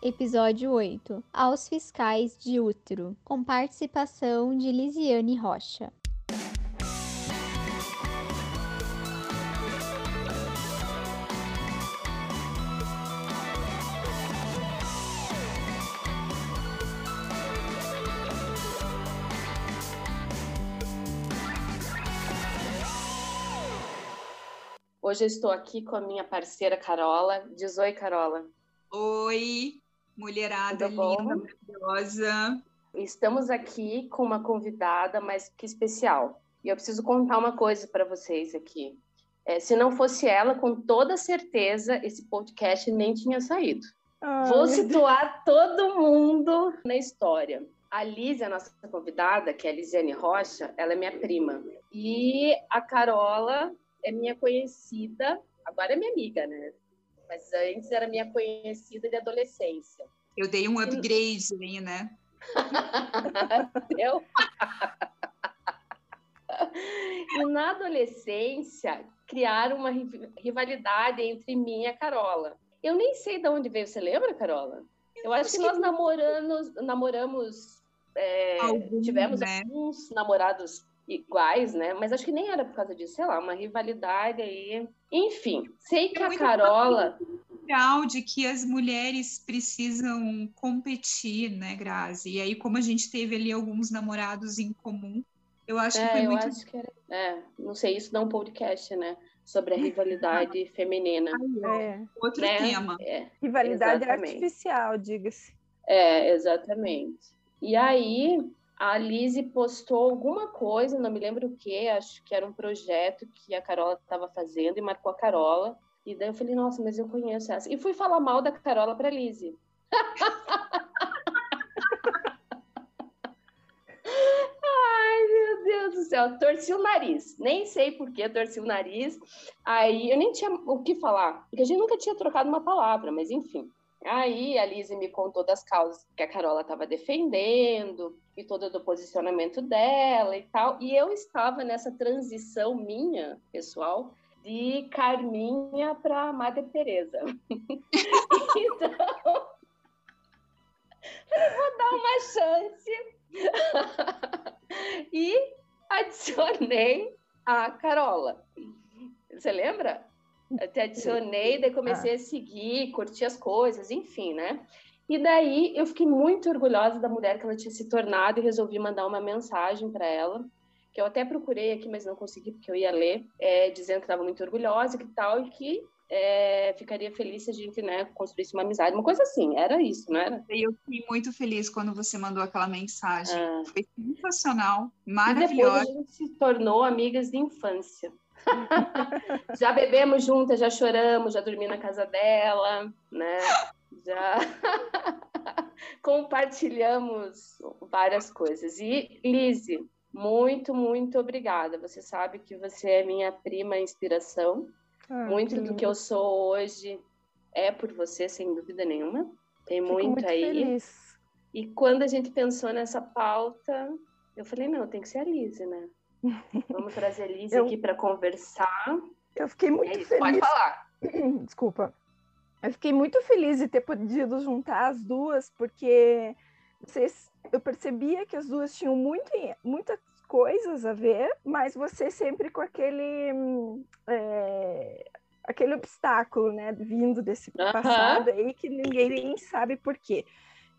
Episódio 8 Aos Fiscais de Útero, com participação de Lisiane Rocha. Hoje eu estou aqui com a minha parceira Carola. Diz oi, Carola. Oi, mulherada linda, maravilhosa. Estamos aqui com uma convidada mais que especial. E eu preciso contar uma coisa para vocês aqui. É, se não fosse ela, com toda certeza, esse podcast nem tinha saído. Vou situar todo mundo na história. A Liz, a nossa convidada, que é a Lisiane Rocha, ela é minha prima. E a Carola é minha conhecida, agora é minha amiga, né? Mas antes era minha conhecida de adolescência. Eu dei um upgrade aí, né? Eu? e na adolescência, criaram uma rivalidade entre mim e a Carola. Eu nem sei de onde veio, você lembra, Carola? Eu acho que nós namoramos, namoramos é, Algum, tivemos né? alguns namorados iguais, né? Mas acho que nem era por causa disso, sei lá, uma rivalidade aí. Enfim, sei que é a Carola. de que as mulheres precisam competir, né, Grazi? E aí, como a gente teve ali alguns namorados em comum, eu acho é, que foi eu muito. Acho que era... É, não sei, isso dá um podcast, né? Sobre a rivalidade feminina. É. Outro né? tema. É, rivalidade exatamente. artificial, diga-se. É, exatamente. E aí, a Lise postou alguma coisa, não me lembro o que, acho que era um projeto que a Carola estava fazendo e marcou a Carola. E daí eu falei, nossa, mas eu conheço essa. E fui falar mal da Carola para a Lise. Ai, meu Deus do céu, torci o nariz. Nem sei por que torci o nariz. Aí eu nem tinha o que falar, porque a gente nunca tinha trocado uma palavra, mas enfim. Aí a Lise me contou das causas que a Carola estava defendendo e todo o posicionamento dela e tal. E eu estava nessa transição minha, pessoal, de Carminha para Madre Teresa. então, vou dar uma chance. e adicionei a Carola. Você lembra? Eu te adicionei, daí comecei ah. a seguir, curtir as coisas, enfim, né? E daí eu fiquei muito orgulhosa da mulher que ela tinha se tornado e resolvi mandar uma mensagem para ela, que eu até procurei aqui, mas não consegui porque eu ia ler, é, dizendo que estava muito orgulhosa e que tal, e que é, ficaria feliz se a gente né, construísse uma amizade, uma coisa assim, era isso, não era? Eu fiquei muito feliz quando você mandou aquela mensagem, ah. foi sensacional, maravilhosa. E depois a gente se tornou amigas de infância. já bebemos juntas, já choramos, já dormi na casa dela, né? Já compartilhamos várias coisas. E Lise, muito, muito obrigada. Você sabe que você é minha prima inspiração. Ah, muito que do que eu sou hoje é por você, sem dúvida nenhuma. Tem muito, muito aí. Feliz. E quando a gente pensou nessa pauta, eu falei, não, tem que ser a Lise, né? Vamos trazer a Liz eu, aqui para conversar. Eu fiquei muito é feliz. Pode falar. Desculpa. Eu fiquei muito feliz de ter podido juntar as duas, porque vocês, eu percebia que as duas tinham muito, muitas coisas a ver, mas você sempre com aquele é, aquele obstáculo, né, vindo desse uh -huh. passado aí que ninguém nem sabe por quê.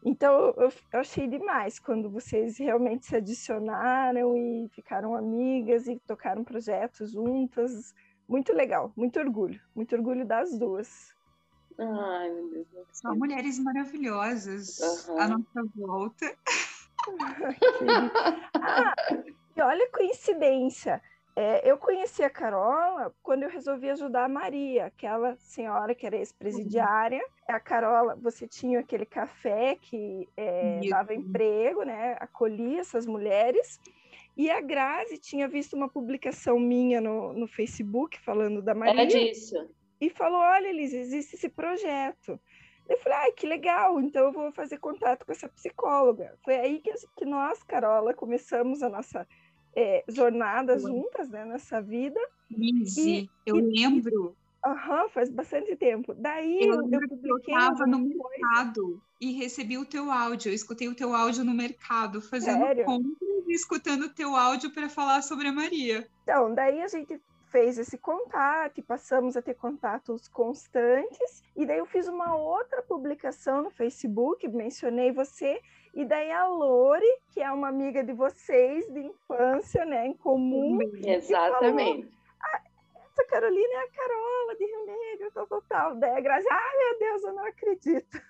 Então, eu, eu, achei demais quando vocês realmente se adicionaram e ficaram amigas e tocaram projetos juntas. Muito legal, muito orgulho, muito orgulho das duas. Ai, meu Deus. São mulheres maravilhosas uhum. à nossa volta. ah, e olha a coincidência. É, eu conheci a Carola quando eu resolvi ajudar a Maria, aquela senhora que era ex-presidiária. Uhum. A Carola, você tinha aquele café que é, dava emprego, né? Acolhia essas mulheres. E a Grazi tinha visto uma publicação minha no, no Facebook falando da Maria. É disso. E falou: Olha, Elisa, existe esse projeto. Eu falei, ai, que legal, então eu vou fazer contato com essa psicóloga. Foi aí que, que nós, Carola, começamos a nossa é, jornadas juntas né, nessa vida. Lizzie, eu e, lembro Aham, faz bastante tempo. Daí Eu eu, eu estava no mercado e recebi o teu áudio. Eu escutei o teu áudio no mercado, fazendo Sério? compras e escutando o teu áudio para falar sobre a Maria. Então, daí a gente fez esse contato e passamos a ter contatos constantes. E daí eu fiz uma outra publicação no Facebook, mencionei você. E daí a Lore, que é uma amiga de vocês de infância, né, em comum, Exatamente. essa Carolina é a Carola de Rio Negro, tal, tal, tal. Daí a Grazi, ai meu Deus, eu não acredito.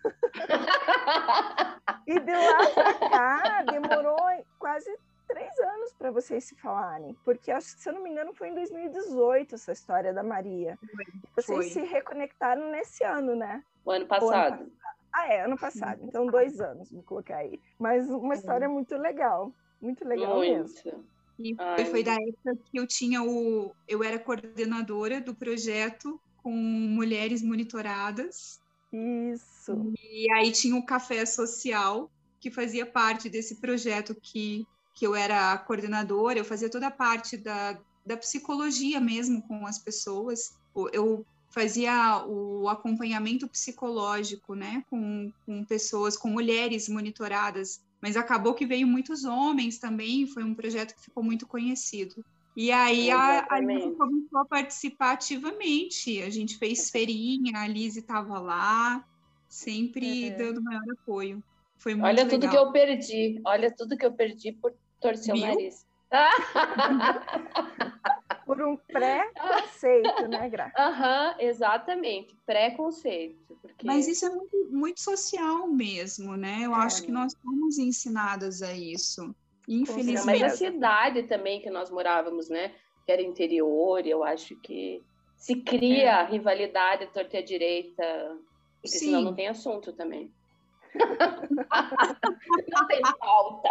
E de lá pra cá, demorou quase três anos para vocês se falarem, porque acho que, se eu não me engano, foi em 2018 essa história da Maria. Vocês Foi. se reconectaram nesse ano, né? O ano passado. Ah, é, ano passado. Então, dois anos, vou colocar aí. Mas uma história muito legal. Muito legal mesmo. Muito. E Ai, foi, foi da época que eu tinha o. Eu era coordenadora do projeto com mulheres monitoradas. Isso. E aí tinha o Café Social, que fazia parte desse projeto que, que eu era a coordenadora, eu fazia toda a parte da, da psicologia mesmo com as pessoas. Eu fazia o acompanhamento psicológico, né, com, com pessoas, com mulheres monitoradas, mas acabou que veio muitos homens também, foi um projeto que ficou muito conhecido. E aí a, a Lise começou a participar ativamente, a gente fez feirinha, a Lise estava lá, sempre É. dando maior apoio. Foi muito Olha tudo legal. que eu perdi. Olha tudo que eu perdi por torcer Viu? o nariz. Por um pré-conceito, né, Gra? Aham, exatamente. Preconceito. Porque... Mas isso é muito, muito social mesmo, né? Eu É. acho que nós fomos ensinadas a isso. Infelizmente. mas a cidade também que nós morávamos, né? Que era interior, eu acho que se cria rivalidade torta e à direita, porque senão Sim. não tem assunto também. Não tem pauta.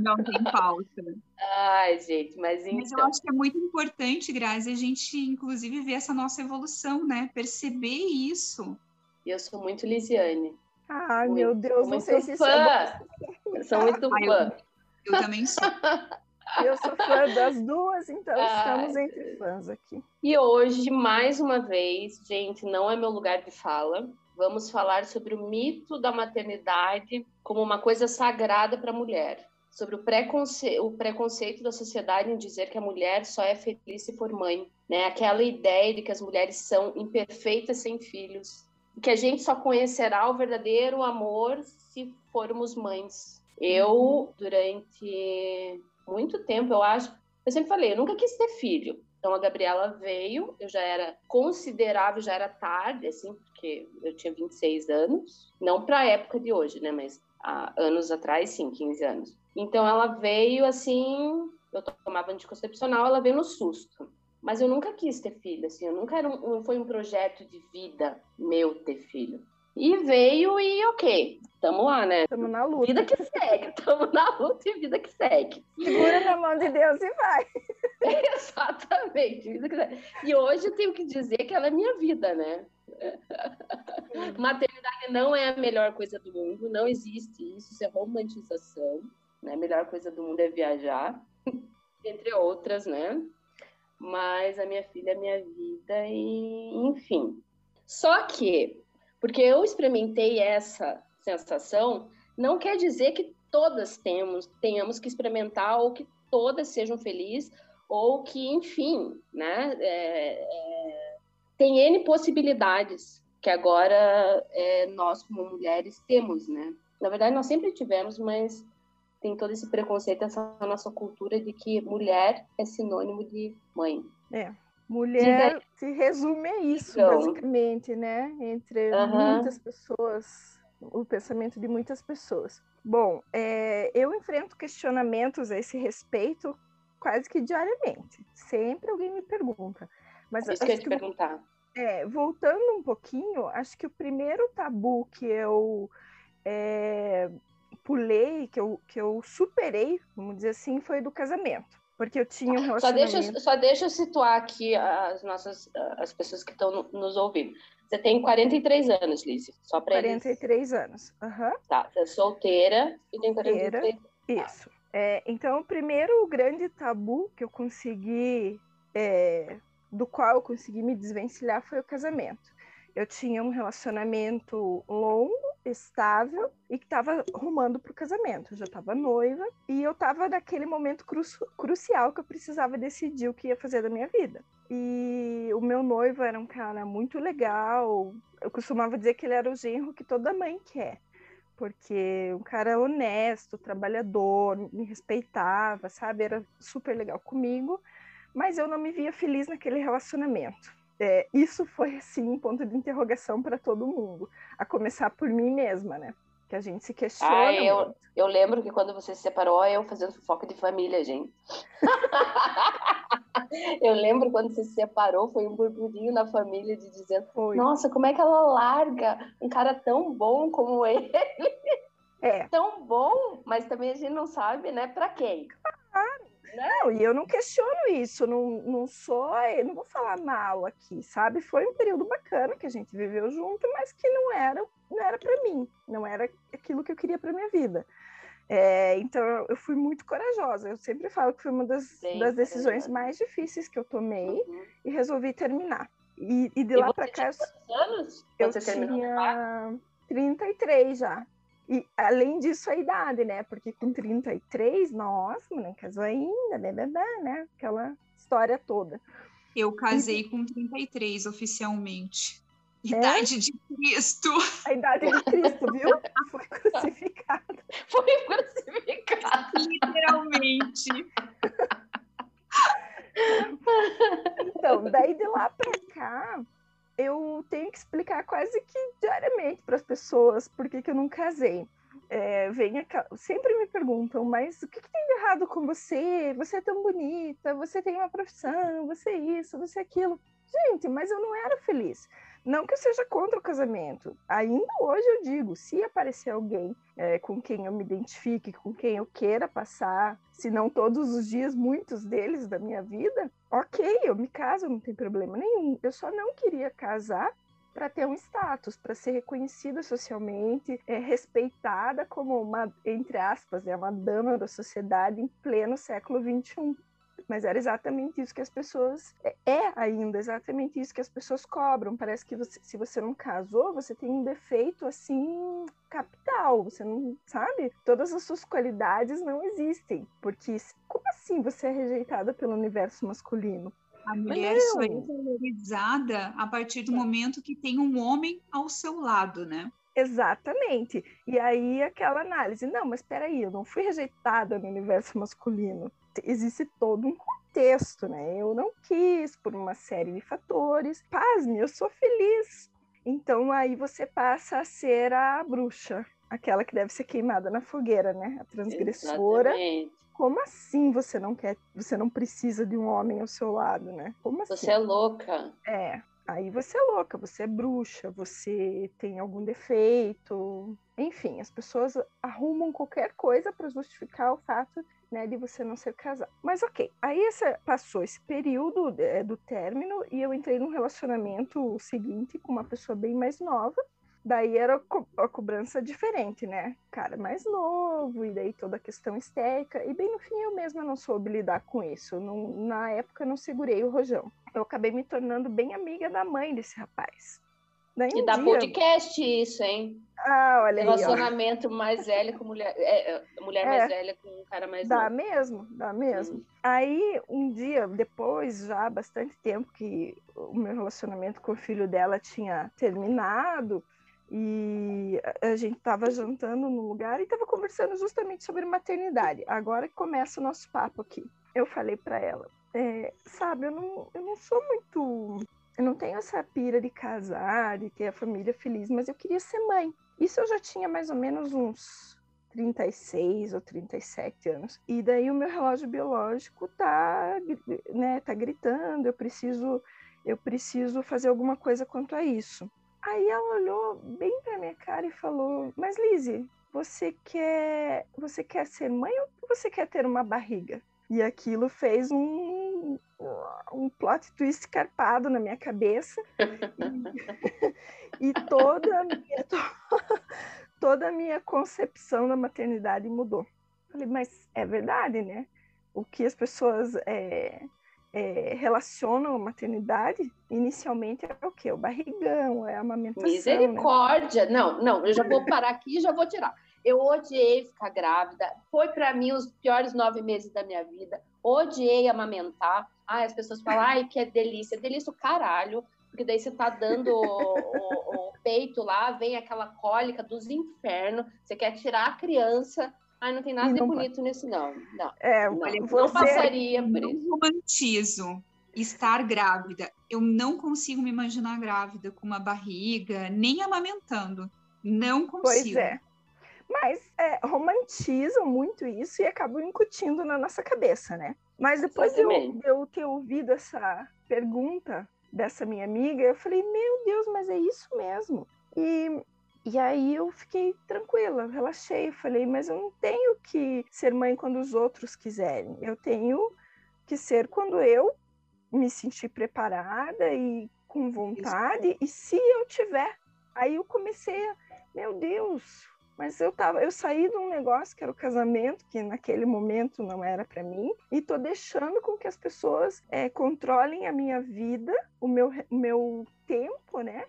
Não tem pauta. Ai, gente, mas Mas eu então. acho que é muito importante, Grazi, a gente, inclusive, ver essa nossa evolução, né? Perceber isso. Eu sou muito Lisiane. Ai, Muito, meu Deus, não muito sei se é fã. Eu sou muito eu- fã. Eu também sou. Eu sou fã das duas, então Ai, estamos entre fãs aqui. E hoje, mais uma vez, gente, não é meu lugar de fala. Vamos falar sobre o mito da maternidade como uma coisa sagrada para a mulher. Sobre o, preconce... o preconceito da sociedade em dizer que a mulher só é feliz se for mãe. Né? Aquela ideia de que as mulheres são imperfeitas sem filhos. Que a gente só conhecerá o verdadeiro amor se formos mães. Eu, durante muito tempo, eu acho, eu sempre falei, eu nunca quis ter filho. Então a Gabriela veio, eu já era considerável, já era tarde, assim, porque eu tinha 26 anos, não para a época de hoje, né, mas há anos atrás, sim, 15 anos. Então ela veio assim, eu tomava anticoncepcional, ela veio no susto. Mas eu nunca quis ter filho, assim, eu nunca um, não foi um projeto de vida meu ter filho. E veio e ok, tamo lá, né? Estamos na luta. Vida que segue, tamo na luta e vida que segue. Segura na mão de Deus e vai. Exatamente. vida que segue. E hoje eu tenho que dizer que ela é minha vida, né? Maternidade não é a melhor coisa do mundo, não existe isso, isso é romantização. Né? A melhor coisa do mundo é viajar, entre outras, né? Mas a minha filha é minha vida e, enfim. Só que, porque eu experimentei essa sensação, não quer dizer que todas temos, tenhamos que experimentar ou que todas sejam felizes ou que, enfim, né? é, é, tem N possibilidades que agora é, nós, como mulheres, temos, né? Na verdade, nós sempre tivemos, mas tem todo esse preconceito, essa nossa cultura de que mulher é sinônimo de mãe. Mulher se resume a isso, Então. basicamente, né? Entre Aham. muitas pessoas, o pensamento de muitas pessoas. Bom, é, eu enfrento questionamentos a esse respeito quase que diariamente. Sempre alguém me pergunta. Mas isso que eu ia te perguntar. é, voltando um pouquinho, acho que o primeiro tabu que eu é, pulei, que eu, que eu superei, vamos dizer assim, foi do casamento. Porque eu tinha um Só deixa, eu- só deixa eu situar aqui as nossas as pessoas que estão no- nos ouvindo. Você tem 43 anos, Lícia. Só para eles. 43 anos. Aham, Tá, você é solteira e tem Solteira. 43 isso. É, então, o primeiro grande tabu que eu consegui é, do qual eu consegui me desvencilhar foi o casamento. Eu tinha um relacionamento longo, estável e que estava rumando para o casamento. Eu já estava noiva e eu estava naquele momento cru crucial que eu precisava decidir o que ia fazer da minha vida. E o meu noivo era um cara muito legal. Eu costumava dizer que ele era o genro que toda mãe quer porque um cara honesto, trabalhador, me respeitava, sabe? Era super legal comigo, mas eu não me via feliz naquele relacionamento. É, isso foi, assim, um ponto de interrogação para todo mundo, a começar por mim mesma, né? Que a gente se questiona. Ah, eu, eu lembro que quando você se separou, eu fazendo fofoca de família, gente. eu lembro quando você se separou, foi um burburinho na família de dizendo: foi. Nossa, como é que ela larga um cara tão bom como ele? É. Tão bom, mas também a gente não sabe, né, para quem. Não, e eu não questiono isso, não, não sou, não vou falar mal aqui, sabe? Foi um período bacana que a gente viveu junto, mas que não era, não era para mim, não era aquilo que eu queria para minha vida. É, então eu fui muito corajosa. Eu sempre falo que foi uma das, das decisões mais difíceis que eu tomei uhum. e resolvi terminar. E, e de e lá para cá. Quantos anos? Eu tinha 33 já. E além disso, a idade, né? Porque com 33, nossa, não casou ainda, bebê, né? Aquela história toda. Eu casei com 33 oficialmente. É? Idade é? de Cristo. A idade de Cristo, viu? Foi crucificado. Foi crucificado. Literalmente. Então, daí de lá para cá, eu tenho que explicar quase que diariamente para as pessoas por que, que eu não casei. É, vem sempre me perguntam, mas o que, que, tem de errado com você? Você é tão bonita, você tem uma profissão, você é isso, você é aquilo. Gente, mas eu não era feliz. Não que eu seja contra o casamento. Ainda hoje eu digo, se aparecer alguém é, com quem eu me identifique, com quem eu queira passar, se não todos os dias, muitos deles da minha vida, ok, eu me caso, não tem problema nenhum. Eu só não queria casar para ter um status, para ser reconhecida socialmente, é, respeitada como uma, entre aspas, é uma dama da sociedade em pleno século XXI. Mas era exatamente isso que as pessoas. É, é ainda exatamente isso que as pessoas cobram. Parece que você, se você não casou, você tem um defeito assim capital. Você não sabe? Todas as suas qualidades não existem. Porque como assim você é rejeitada pelo universo masculino? A mulher só é valorizada a partir do momento que tem um homem ao seu lado, né? Exatamente. E aí aquela análise, não, mas espera aí, eu não fui rejeitada no universo masculino existe todo um contexto, né? Eu não quis por uma série de fatores. Pasme, eu sou feliz. Então aí você passa a ser a bruxa, aquela que deve ser queimada na fogueira, né? A transgressora. Exatamente. Como assim você não quer, você não precisa de um homem ao seu lado, né? Como assim? Você é louca. É. Aí você é louca, você é bruxa, você tem algum defeito. Enfim, as pessoas arrumam qualquer coisa para justificar o fato né, de você não ser casado. Mas ok, aí essa, passou esse período é, do término e eu entrei num relacionamento seguinte com uma pessoa bem mais nova. Daí era co a cobrança diferente, né? Cara mais novo, e daí toda a questão estética. E bem no fim eu mesma não soube lidar com isso. Não, na época não segurei o rojão. Eu acabei me tornando bem amiga da mãe desse rapaz. Daí e um dá dia... podcast isso, hein? Ah, olha Relacionamento aí, mais velho com mulher, é, é, mulher é, mais velha com um cara mais Dá novo. mesmo, dá mesmo. Hum. Aí, um dia, depois, já há bastante tempo que o meu relacionamento com o filho dela tinha terminado, e a gente estava jantando no lugar e estava conversando justamente sobre maternidade. Agora que começa o nosso papo aqui. Eu falei para ela, é, sabe, eu não, eu não sou muito eu não tenho essa pira de casar, de ter a família feliz, mas eu queria ser mãe. Isso eu já tinha mais ou menos uns 36 ou 37 anos. E daí o meu relógio biológico tá, né, tá gritando, eu preciso eu preciso fazer alguma coisa quanto a isso. Aí ela olhou bem para minha cara e falou: "Mas Lizzie, você quer você quer ser mãe ou você quer ter uma barriga?" E aquilo fez um, um plot twist carpado na minha cabeça. e, e toda, a minha, toda a minha concepção da maternidade mudou. Falei, mas é verdade, né? O que as pessoas é, é, relacionam a maternidade, inicialmente é o quê? O barrigão, é a amamentação. Né? Misericórdia! Né? Não, não, eu já vou parar aqui e já vou tirar. Eu odiei ficar grávida. Foi para mim os piores nove meses da minha vida. Odiei amamentar. Ai, as pessoas falam, ai, que é delícia. Delícia o caralho. Porque daí você tá dando o, o, o peito lá, vem aquela cólica dos infernos. Você quer tirar a criança. Ai, não tem nada de bonito pode. nisso, não. Não, é, não, você... não passaria por isso. Eu romantizo estar grávida. Eu não consigo me imaginar grávida com uma barriga, nem amamentando. Não consigo. Pois é. Mas é, romantizam muito isso e acabam incutindo na nossa cabeça, né? Mas depois de eu, eu ter ouvido essa pergunta dessa minha amiga, eu falei, meu Deus, mas é isso mesmo. E, e aí eu fiquei tranquila, relaxei, falei, mas eu não tenho que ser mãe quando os outros quiserem. Eu tenho que ser quando eu me sentir preparada e com vontade, isso. e se eu tiver. Aí eu comecei a, meu Deus, mas eu tava, eu saí de um negócio que era o casamento, que naquele momento não era para mim, e tô deixando com que as pessoas é, controlem a minha vida, o meu, o meu tempo, né?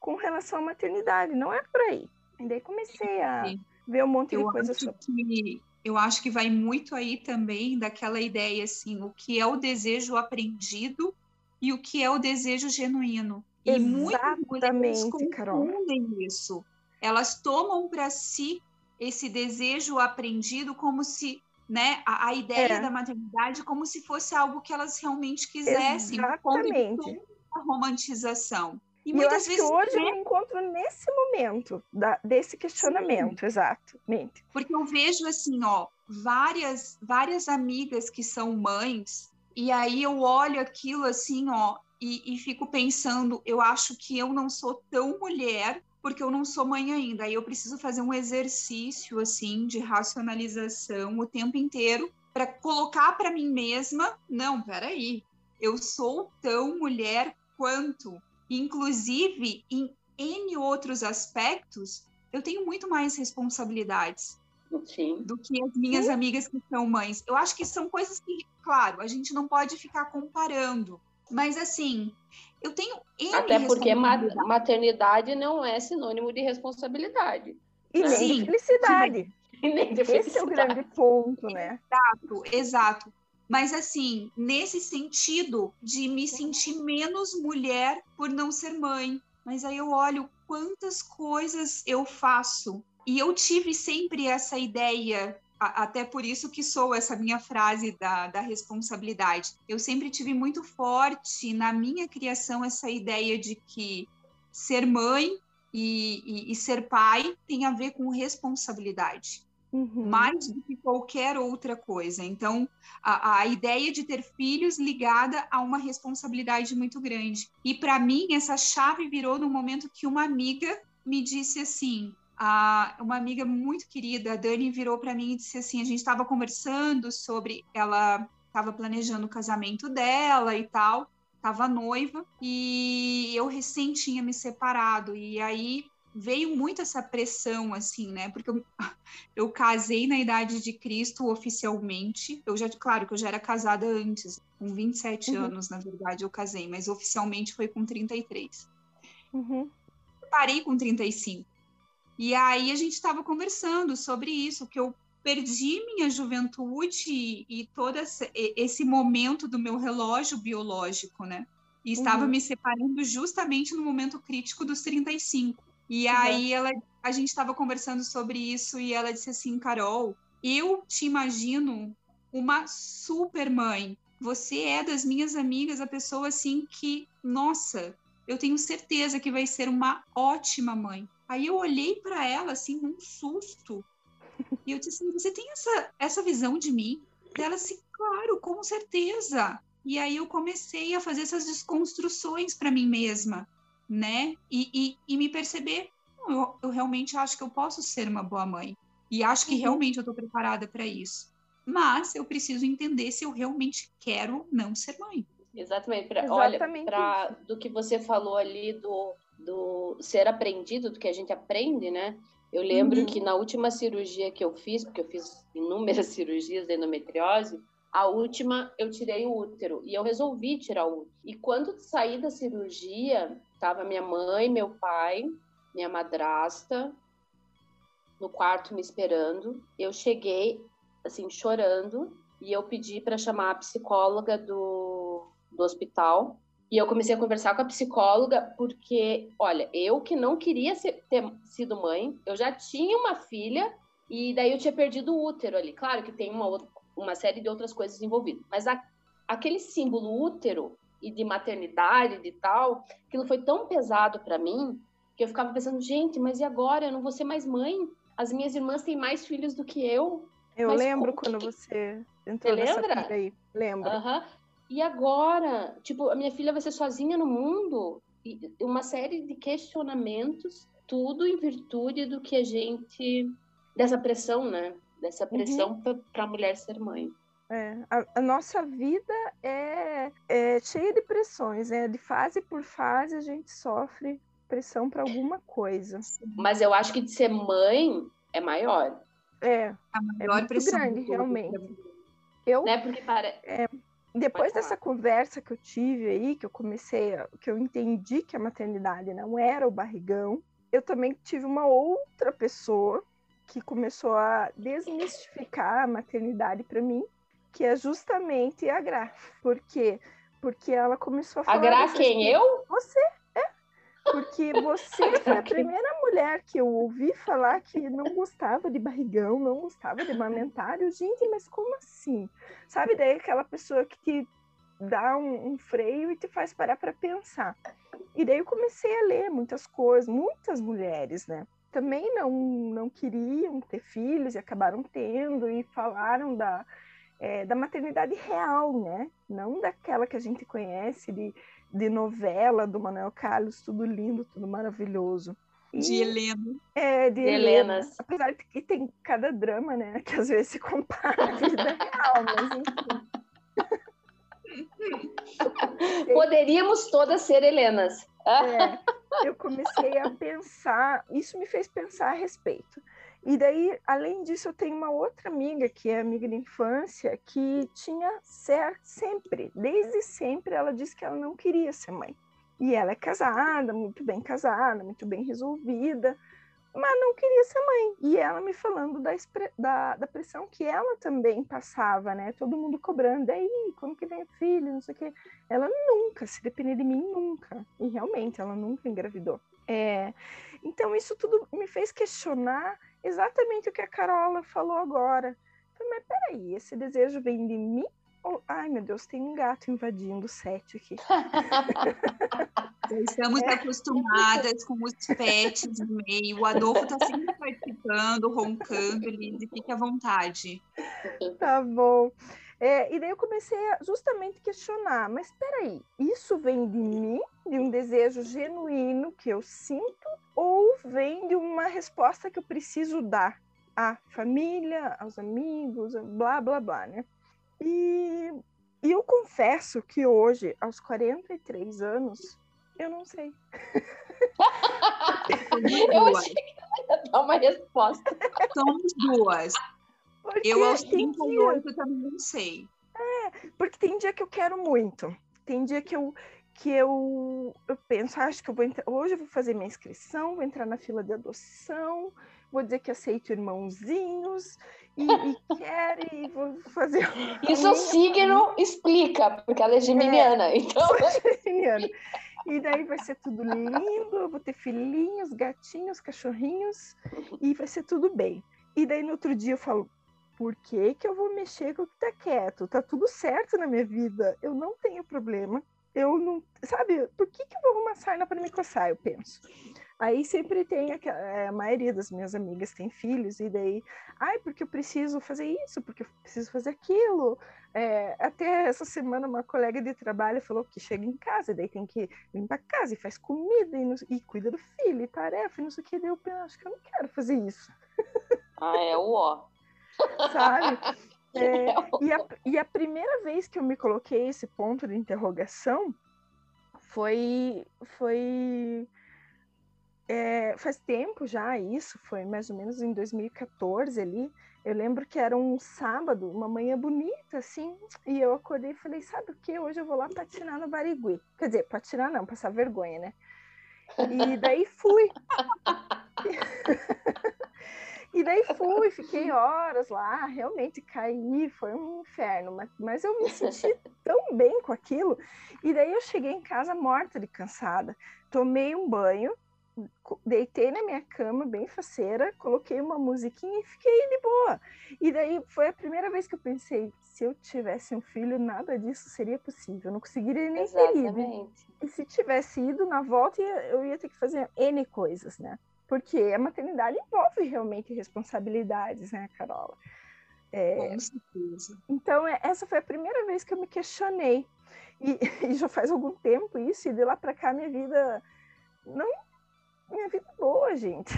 Com relação à maternidade. Não é por aí. E daí comecei a ver um monte eu de coisa sobre. Que, eu acho que vai muito aí também daquela ideia assim, o que é o desejo aprendido e o que é o desejo genuíno. E Exatamente, Carol. isso elas tomam para si esse desejo aprendido como se né, a, a ideia é. da maternidade como se fosse algo que elas realmente quisessem, Exatamente. a romantização. E, e muitas vezes hoje né? eu me encontro nesse momento da, desse questionamento, Sim. exatamente. Porque eu vejo assim, ó, várias várias amigas que são mães e aí eu olho aquilo assim, ó, e, e fico pensando, eu acho que eu não sou tão mulher porque eu não sou mãe ainda. Aí eu preciso fazer um exercício assim de racionalização o tempo inteiro para colocar para mim mesma, não, peraí, eu sou tão mulher quanto, inclusive em N outros aspectos, eu tenho muito mais responsabilidades. Sim. do que as minhas Sim. amigas que são mães. Eu acho que são coisas que, claro, a gente não pode ficar comparando, mas assim, eu tenho N Até porque maternidade não é sinônimo de responsabilidade. E né? nem de felicidade. E nem de felicidade. Esse é o grande ponto, né? Exato, exato. Mas assim, nesse sentido de me sentir menos mulher por não ser mãe. Mas aí eu olho quantas coisas eu faço. E eu tive sempre essa ideia até por isso que sou essa minha frase da, da responsabilidade. Eu sempre tive muito forte na minha criação essa ideia de que ser mãe e, e, e ser pai tem a ver com responsabilidade. Uhum. Mais do que qualquer outra coisa. Então, a, a ideia de ter filhos ligada a uma responsabilidade muito grande. E para mim, essa chave virou no momento que uma amiga me disse assim: a, uma amiga muito querida, a Dani, virou para mim e disse assim: a gente estava conversando sobre ela estava planejando o casamento dela e tal, estava noiva e eu recém tinha me separado e aí veio muito essa pressão assim, né? Porque eu, eu casei na idade de Cristo oficialmente. Eu já, claro que eu já era casada antes, com 27 uhum. anos, na verdade, eu casei, mas oficialmente foi com 33. Uhum. Parei com 35. E aí a gente estava conversando sobre isso, que eu perdi minha juventude e todo esse momento do meu relógio biológico, né? E estava uhum. me separando justamente no momento crítico dos 35. E aí ela, a gente estava conversando sobre isso e ela disse assim, Carol, eu te imagino uma super mãe. Você é das minhas amigas a pessoa assim que, nossa, eu tenho certeza que vai ser uma ótima mãe. Aí eu olhei para ela assim, num susto. E eu disse assim: Você tem essa, essa visão de mim? E ela assim, claro, com certeza. E aí eu comecei a fazer essas desconstruções para mim mesma, né? E, e, e me perceber: eu, eu, realmente acho que eu posso ser uma boa mãe. E acho que uhum. realmente eu estou preparada para isso. Mas eu preciso entender se eu realmente quero não ser mãe. Exatamente. Pra, Exatamente. Olha, pra, do que você falou ali do do ser aprendido, do que a gente aprende, né? Eu lembro uhum. que na última cirurgia que eu fiz, porque eu fiz inúmeras cirurgias de endometriose, A última, eu tirei o útero e eu resolvi tirar o útero. E quando saí da cirurgia, tava minha mãe, meu pai, minha madrasta no quarto me esperando. Eu cheguei assim chorando e eu pedi para chamar a psicóloga do, do hospital. E eu comecei a conversar com a psicóloga porque, olha, eu que não queria ser, ter sido mãe, eu já tinha uma filha e daí eu tinha perdido o útero ali. Claro que tem uma, outra, uma série de outras coisas envolvidas, mas a, aquele símbolo útero e de maternidade e tal, aquilo foi tão pesado para mim que eu ficava pensando, gente, mas e agora? Eu não vou ser mais mãe? As minhas irmãs têm mais filhos do que eu. Eu lembro quando que... você entrou você nessa lembra? aí. Lembro. Uhum. E agora? Tipo, a minha filha vai ser sozinha no mundo? E uma série de questionamentos, tudo em virtude do que a gente... Dessa pressão, né? Dessa uhum. pressão uhum. para a mulher ser mãe. É, a, a, nossa vida é, é, cheia de pressões, né? De fase por fase a gente sofre pressão para alguma coisa. Mas eu acho que de ser mãe é maior. É, a é maior é muito grande, realmente. Eu, né? Porque para... É, depois dessa conversa que eu tive aí, que eu comecei, que eu entendi que a maternidade não era o barrigão, eu também tive uma outra pessoa que começou a desmistificar a maternidade para mim, que é justamente a Gra. Por quê? Porque ela começou a falar. A Gra quem? Eu? Você. Porque você foi a primeira mulher que eu ouvi falar que não gostava de barrigão, não gostava de amamentário. Gente, mas como assim? Sabe, daí aquela pessoa que te dá um, um freio e te faz parar para pensar. E daí eu comecei a ler muitas coisas, muitas mulheres, né? Também não, não queriam ter filhos e acabaram tendo e falaram da, é, da maternidade real, né? Não daquela que a gente conhece de de novela do Manuel Carlos, tudo lindo, tudo maravilhoso. E, de Helena. É, de, de Helenas. Helena. Apesar de que tem cada drama, né? Que às vezes se compara à vida real, mas enfim. Poderíamos todas ser Helenas. É, eu comecei a pensar, isso me fez pensar a respeito. E daí, além disso, eu tenho uma outra amiga, que é amiga de infância, que tinha certo, sempre, desde sempre, ela disse que ela não queria ser mãe. E ela é casada, muito bem casada, muito bem resolvida, mas não queria ser mãe. E ela me falando da, da, da pressão que ela também passava, né? Todo mundo cobrando, aí, quando que vem filho, não sei o quê. Ela nunca, se depender de mim, nunca. E realmente, ela nunca engravidou. É, então, isso tudo me fez questionar exatamente o que a Carola falou agora. Falei, mas peraí, esse desejo vem de mim? Ou... Ai, meu Deus, tem um gato invadindo o set aqui. Estamos é. acostumadas com os pets no meio. O Adolfo está sempre participando, roncando, Lizzie, fique à vontade. Tá bom. É, e daí eu comecei a justamente questionar, mas peraí, isso vem de mim, de um desejo genuíno que eu sinto, ou vem de uma resposta que eu preciso dar à família, aos amigos, blá blá blá, né? E, e eu confesso que hoje, aos 43 anos, eu não sei. eu achei que ia dar uma resposta. Somos duas. Porque eu aos 38 dia... também não sei. É, porque tem dia que eu quero muito. Tem dia que eu que eu, eu penso, acho que eu vou entrar, hoje eu vou fazer minha inscrição, vou entrar na fila de adoção, vou dizer que aceito irmãozinhos e, e quero e vou fazer. Isso o signo explica, porque ela é geminiana, é, então. geminiana. E daí vai ser tudo lindo, vou ter filhinhos, gatinhos, cachorrinhos, e vai ser tudo bem. E daí no outro dia eu falo, por que, que eu vou mexer com o que tá quieto? Tá tudo certo na minha vida, eu não tenho problema. Eu não, sabe, por que, que eu vou arrumar sarna para me coçar? Eu penso. Aí sempre tem a, é, a maioria das minhas amigas tem filhos, e daí, ai, porque eu preciso fazer isso, porque eu preciso fazer aquilo. É, até essa semana, uma colega de trabalho falou que chega em casa, e daí tem que limpar a casa e faz comida e, não, e cuida do filho, e tarefa, e não sei o que. Daí eu acho que eu não quero fazer isso. Ah, é o ó sabe? É, e, a, e a primeira vez que eu me coloquei esse ponto de interrogação foi foi é, faz tempo já isso foi mais ou menos em 2014 ali Eu lembro que era um sábado, uma manhã bonita, assim, e eu acordei e falei, sabe o que? Hoje eu vou lá patinar no Barigui. Quer dizer, patinar não, passar vergonha, né? E daí fui. e daí fui, fiquei horas lá, realmente caí, foi um inferno, mas, mas eu me senti tão bem com aquilo. E daí eu cheguei em casa morta de cansada, tomei um banho, deitei na minha cama, bem faceira, coloquei uma musiquinha e fiquei de boa. E daí foi a primeira vez que eu pensei, se eu tivesse um filho, nada disso seria possível. Eu não conseguiria nem Exatamente. ter ido. E se tivesse ido na volta, eu ia ter que fazer N coisas, né? Porque a maternidade envolve realmente responsabilidades, né, Carola? É, Com certeza. Então, é, essa foi a primeira vez que eu me questionei. E, e já faz algum tempo isso, e de lá para cá minha vida não minha vida é boa, gente.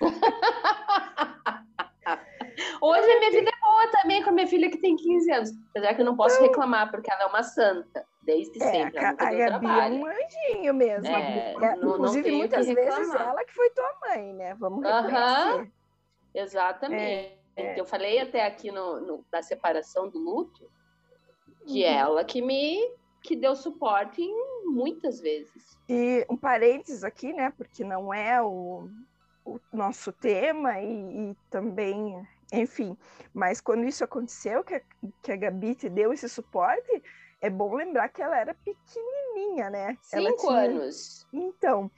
Hoje a minha vida é boa também com a minha filha que tem 15 anos. Apesar que eu não posso então... reclamar, porque ela é uma santa. Desde é, sempre. A, a Gabi é um anjinho mesmo. É, é, não, inclusive, não muitas vezes ela que foi tua mãe, né? Vamos reconhecer. Uhum. Exatamente. É, eu falei até aqui no, no, da separação do luto que uhum. ela que me que deu suporte muitas vezes. E um parênteses aqui, né? Porque não é o, o nosso tema e, e, também, enfim, mas quando isso aconteceu, que a, que a Gabi te deu esse suporte, é bom lembrar que ela era pequenininha, né? Cinco tinha... anos. Então,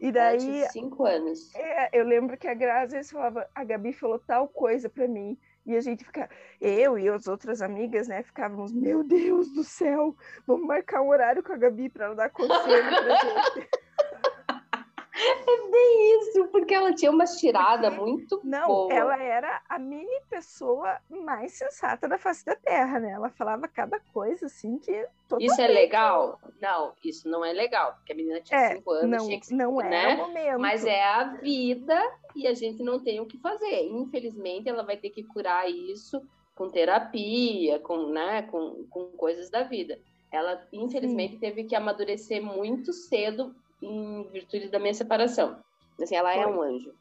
e daí. Cinco anos. É, eu lembro que a Grazi falava, a Gabi falou tal coisa para mim. E a gente fica, eu e as outras amigas, né, ficávamos, meu Deus do céu, vamos marcar um horário com a Gabi para ela dar conselho pra gente. É bem isso, porque ela tinha uma tirada porque, muito não, boa. ela era a mini pessoa mais sensata da face da Terra, né? Ela falava cada coisa assim que totalmente... Isso é legal? Não, isso não é legal, porque a menina tinha é, cinco anos, não, tinha que, não é né? o momento. Mas é a vida e a gente não tem o que fazer. Infelizmente, ela vai ter que curar isso com terapia, com, né, com, com coisas da vida. Ela, infelizmente, Sim. teve que amadurecer muito cedo em virtude da minha separação. Assim, ela é Foi. é um anjo.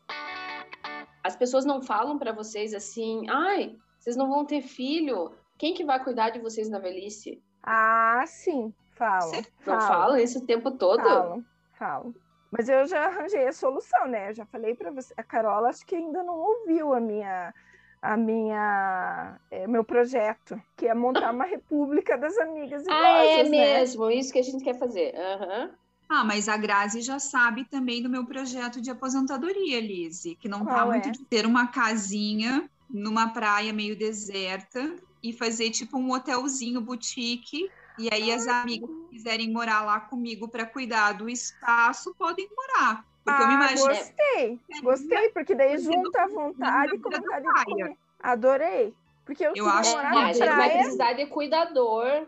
As pessoas não falam para vocês assim, ai, vocês não vão ter filho, quem que vai cuidar de vocês na velhice? Ah, sim, falo. Você não fala isso o tempo todo? Falo, falo. Mas eu já arranjei a solução, né? Eu já falei para você. A Carola acho que ainda não ouviu a minha a minha é, meu projeto, que é montar uma república das amigas idosas, Ah, é né? mesmo, isso que a gente quer fazer. Uhum. Ah, mas a Grazi já sabe também do meu projeto de aposentadoria, Lise, que não tá Qual tá muito é? de ter uma casinha numa praia meio deserta e fazer tipo um hotelzinho boutique. E aí as amigas que quiserem morar lá comigo para cuidar do espaço podem morar. Porque ah, eu me imagino. Gostei, gostei, porque daí junta a vontade com a vontade de comer. Adorei. Porque eu, eu acho morar é, na a gente praia... vai precisar de cuidador,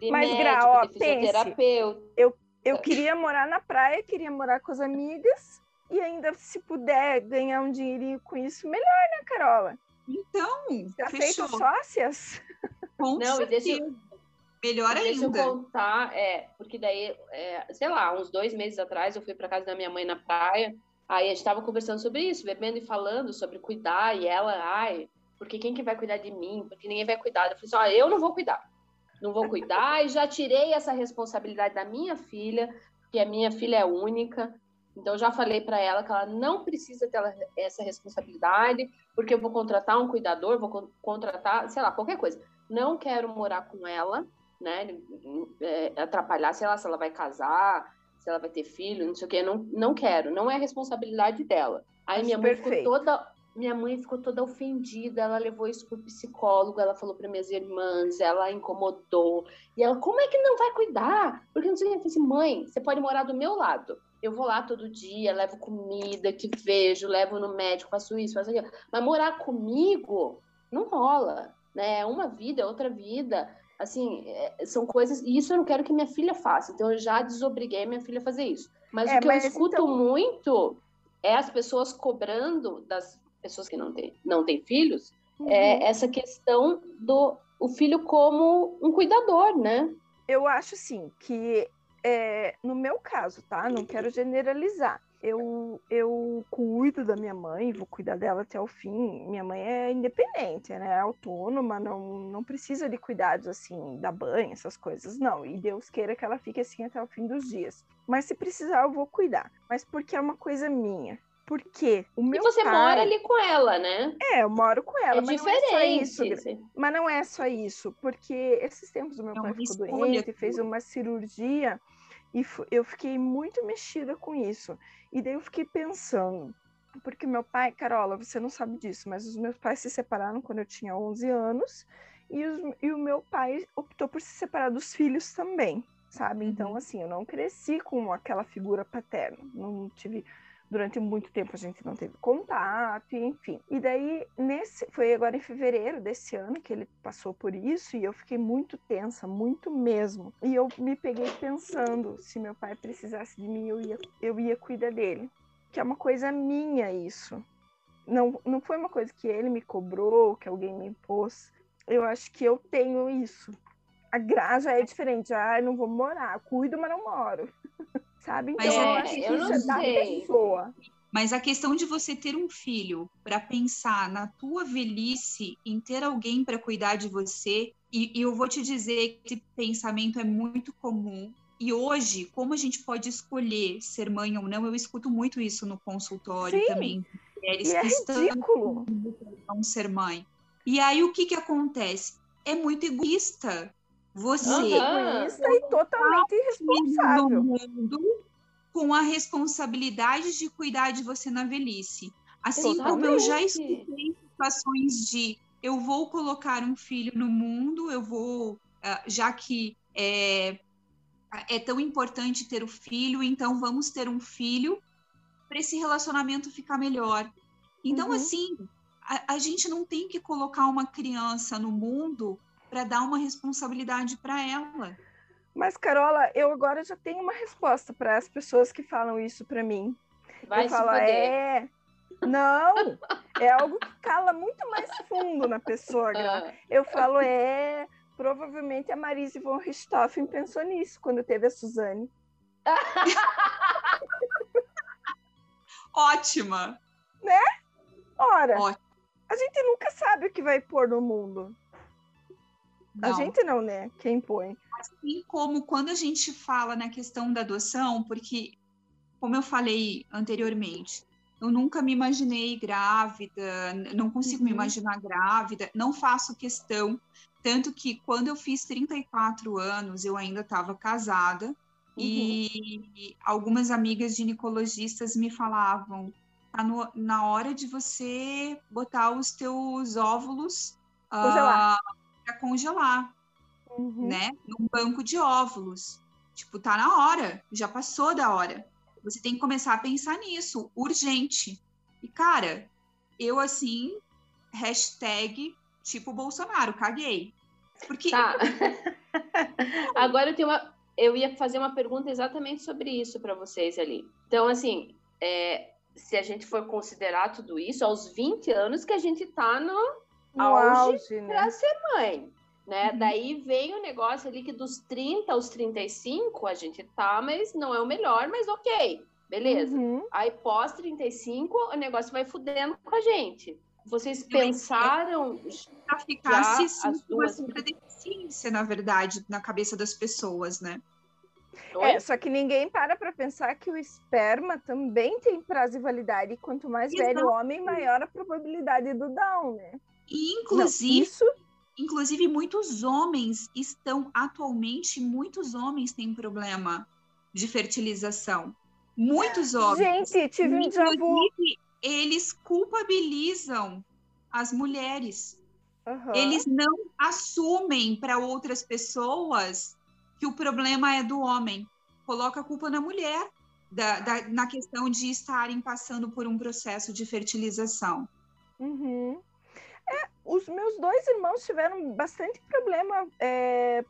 de Mas, médico, Gra, ó, de fisioterapeuta. Eu eu queria morar na praia, queria morar com as amigas e ainda, se puder ganhar um dinheirinho com isso, melhor, né, Carola? Então, Já fechou. feito sócias? Com Não, certeza. deixa eu, Melhor deixa ainda. eu contar, é, porque daí, é, sei lá, uns dois meses atrás eu fui para casa da minha mãe na praia, aí a gente estava conversando sobre isso, bebendo e falando sobre cuidar, e ela, ai, porque quem que vai cuidar de mim? Porque ninguém vai cuidar. Eu falei assim, ó, eu não vou cuidar não vou cuidar, e já tirei essa responsabilidade da minha filha, que a minha filha é única, então já falei para ela que ela não precisa ter essa responsabilidade, porque eu vou contratar um cuidador, vou contratar, sei lá, qualquer coisa. Não quero morar com ela, né? É, atrapalhar, sei lá, se ela vai casar, se ela vai ter filho, não sei o quê. Não, não quero, não é responsabilidade dela. Aí minha mãe ficou toda minha mãe ficou toda ofendida, ela levou isso pro psicólogo, ela falou para minhas irmãs, ela incomodou. E ela, como é que não vai cuidar? Porque não sei o que. Eu falei assim, mãe, você pode morar do meu lado. Eu vou lá todo dia, levo comida que vejo, levo no médico, faço isso, faço aquilo. Mas morar comigo não rola, né? É uma vida, é outra vida. Assim, é, são coisas. E isso eu não quero que minha filha faça. Então eu já desobriguei minha filha a fazer isso. Mas é, o que mas eu escuto então... muito é as pessoas cobrando das pessoas que não têm, não têm filhos, é uhum. é essa questão do o filho como um cuidador, né? Eu acho sim que é, no meu caso, tá? Não quero generalizar. Eu, eu cuido da minha mãe, vou cuidar dela até o fim. Minha mãe é independente, né? É autônoma, não, não precisa de cuidados assim, da banho, essas coisas, não. E Deus queira que ela fique assim até o fim dos dias. Mas se precisar, eu vou cuidar. Mas porque é uma coisa minha. Porque o meu E você pai... mora ali com ela, né? É, eu moro com ela, É mas não é só isso. diferente. Mas não é só isso, porque esses tempos o meu É pai ficou escolha doente, fez uma cirurgia e eu fiquei muito mexida com isso. E daí eu fiquei pensando, porque meu pai, Carola, você não sabe disso, mas os meus pais se separaram quando eu tinha 11 anos e, os- e o meu pai optou por se separar dos filhos também, sabe? Então, Uhum. assim, eu não cresci com aquela figura paterna, não tive durante muito tempo a gente não teve contato, enfim. E daí, nesse, foi agora em fevereiro desse ano que ele passou por isso, e eu fiquei muito tensa, muito mesmo. E eu me peguei pensando, se meu pai precisasse de mim, eu ia, eu ia cuidar dele. Que é uma coisa minha isso. Não, não foi uma coisa que ele me cobrou, que alguém me impôs. Eu acho que eu tenho isso. A Gra já é diferente. Ah, não vou morar. Cuido, mas não moro. Sabe? Então, Mas eu é, acho que eu isso não é sei. pessoa. Mas a questão de você ter um filho para pensar na tua velhice, em ter alguém para cuidar de você, e, e eu vou te dizer que esse pensamento é muito comum. E hoje, como a gente pode escolher ser mãe ou não, eu escuto muito isso no consultório Sim. também. Mulheres é que estão ridículo. não ser mãe. E aí o que que acontece? É muito egoísta. Você. Egoísta e totalmente irresponsável. no mundo com a responsabilidade de cuidar de você na velhice. Assim como eu já escutei situações de eu vou colocar um filho no mundo, eu vou, ah, já que é, é tão importante ter o filho, então vamos ter um filho para esse relacionamento ficar melhor. Então, Uhum. assim, a, a gente não tem que colocar uma criança no mundo para dar uma responsabilidade para ela. Mas, Carola, eu agora já tenho uma resposta para as pessoas que falam isso para mim. Vai eu falo, é. Não, é algo que cala muito mais fundo na pessoa, Gra. Ah, Eu falo, é. Provavelmente a Marise von Richthofen pensou nisso quando teve a Suzane. Ótima! Ora, Ótimo. a gente nunca sabe o que vai pôr no mundo. A Não. gente não, né? Quem põe. Assim como quando a gente fala na questão da adoção, porque, como eu falei anteriormente, eu nunca me imaginei grávida, não consigo me Uhum. imaginar grávida, não faço questão. Tanto que quando eu fiz 34 anos, eu ainda estava casada, e algumas amigas ginecologistas me falavam: tá no- na hora de você botar os teus óvulos Congelar. Para congelar Uhum. né? Num banco de óvulos. Tipo, tá na hora, já passou da hora. Você tem que começar a pensar nisso, urgente. E, cara, eu assim, hashtag tipo Bolsonaro, caguei. Porque Tá. Agora eu tenho uma. Eu ia fazer uma pergunta exatamente sobre isso para vocês ali. Então, assim, é, se a gente for considerar tudo isso, aos 20 anos que a gente tá no No auge auge, né? para ser mãe, né? Uhum. Daí vem o negócio ali que dos 30 aos 35 a gente tá, mas não é o melhor, mas ok, beleza. Uhum. Aí pós 35 o negócio vai fudendo com a gente. Vocês pensaram pra ficar se as uma duas- deficiência, na verdade, na cabeça das pessoas, né? Oi? É, só que ninguém para para pensar que o esperma também tem prazo e validade. E quanto mais velho o homem, maior a probabilidade do down, né? E, Não, inclusive, isso inclusive, muitos homens estão atualmente, muitos homens têm problema de fertilização. Muitos homens. Gente, tive um. Inclusive, eles culpabilizam as mulheres. Aham. Eles não assumem para outras pessoas que o problema é do homem. Coloca a culpa na mulher, da- da- na questão de estarem passando por um processo de fertilização. Uhum. É, os meus dois irmãos tiveram bastante problema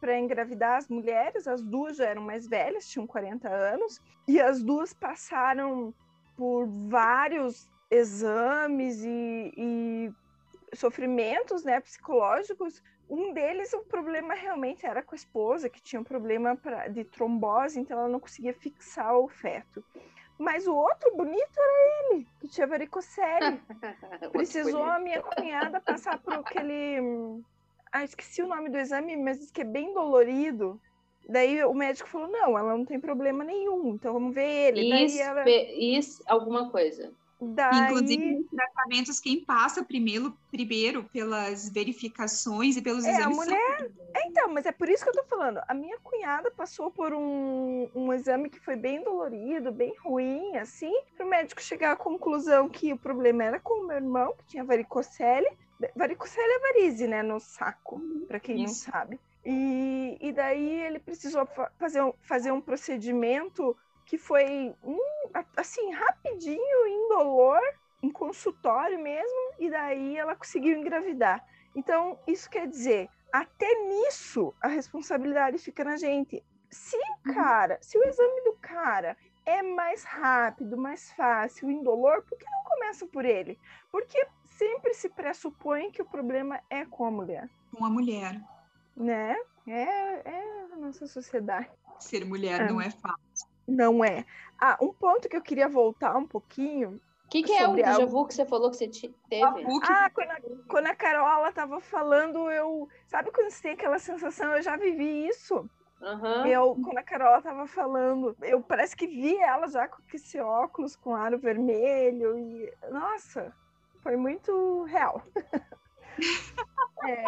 para engravidar as mulheres, as duas já eram mais velhas, tinham 40 anos, e as duas passaram por vários exames e, e sofrimentos né, psicológicos. Um deles, o problema realmente era com a esposa, que tinha um problema pra, de trombose, então ela não conseguia fixar o feto. Mas o outro bonito era ele, que tinha varicocele. Precisou a minha cunhada passar por aquele. Ah, esqueci o nome do exame, mas diz que é bem dolorido. Daí o médico falou: não, ela não tem problema nenhum, então vamos ver ele. Isso, ela... isso, alguma coisa. Daí... Inclusive, nos tratamentos, quem passa primeiro, primeiro pelas verificações e pelos É, a exames. são- mulher. É, então, mas é por isso que eu tô falando. A minha cunhada passou por um, um exame que foi bem dolorido, bem ruim, assim, para o médico chegar à conclusão que o problema era com o meu irmão, que tinha varicocele. Varicocele é varize, né, no saco, para quem não Isso. sabe. E, e daí ele precisou fa- fazer um, fazer um procedimento que foi, assim, rapidinho, indolor, em consultório mesmo, e daí ela conseguiu engravidar. Então, isso quer dizer, até nisso a responsabilidade fica na gente. Se o cara, se o exame do cara é mais rápido, mais fácil, indolor, por que não começa por ele? Porque sempre se pressupõe que o problema é com a mulher, Com a mulher. né? É, é a nossa sociedade. Ser mulher É. não é fácil. Não é. Ah, um ponto que eu queria voltar um pouquinho. O que, que é o déjà algo- vu que você falou que você te- teve? Ah, quando a, quando a Carola tava falando, eu. Sabe quando você tem aquela sensação? Eu já vivi isso. Aham. Eu, quando a Carola tava falando, eu parece que vi ela já com esse óculos com aro vermelho e nossa, foi muito real. É.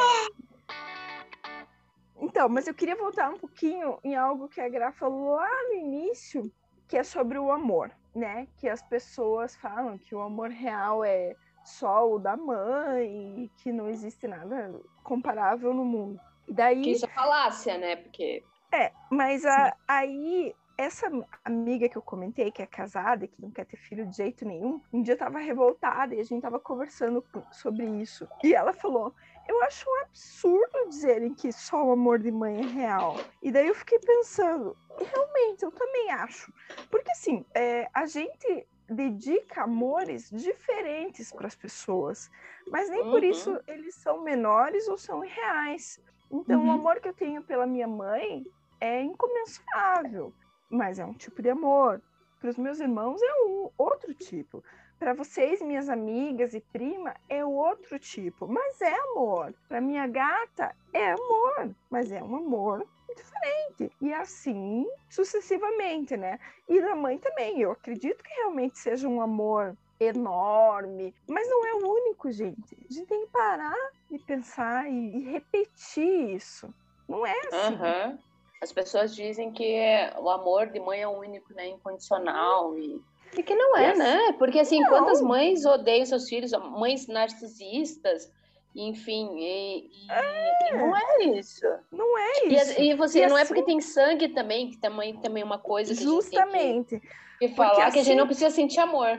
Então, mas eu queria voltar um pouquinho em algo que a Gra falou lá no início, que é sobre o amor, né? Que as pessoas falam que o amor real é só o da mãe e que não existe nada comparável no mundo. E daí Que isso é falácia, né? Porque é, mas a- aí, essa amiga que eu comentei, que é casada, que não quer ter filho de jeito nenhum, um dia eu tava revoltada e a gente tava conversando sobre isso. E ela falou: Eu acho um absurdo dizerem que só o amor de mãe é real. E daí eu fiquei pensando: e realmente, eu também acho. Porque assim, é, a gente dedica amores diferentes para as pessoas, mas nem por Uhum. isso eles são menores ou são irreais. Então, o Uhum. amor que eu tenho pela minha mãe é incomensurável, mas é um tipo de amor. Para os meus irmãos é um outro tipo. Para vocês, minhas amigas e prima, é outro tipo, mas é amor. Para minha gata é amor, mas é um amor diferente. E assim sucessivamente, né? E da mãe também. Eu acredito que realmente seja um amor enorme, mas não é o único, gente. A gente tem que parar e pensar e, e repetir isso. Não é assim. aham. as pessoas dizem que é- o amor de mãe é único, né? Incondicional. E, e que não é, Yes. né? Porque assim, Não. quantas mães odeiam seus filhos, mães narcisistas, enfim, e, e- e não é isso. Não é E, isso. e você E não é assim- porque tem sangue também, que também, também é uma coisa que a gente tem Justamente. que, que falar, que a assim- gente não precisa sentir amor.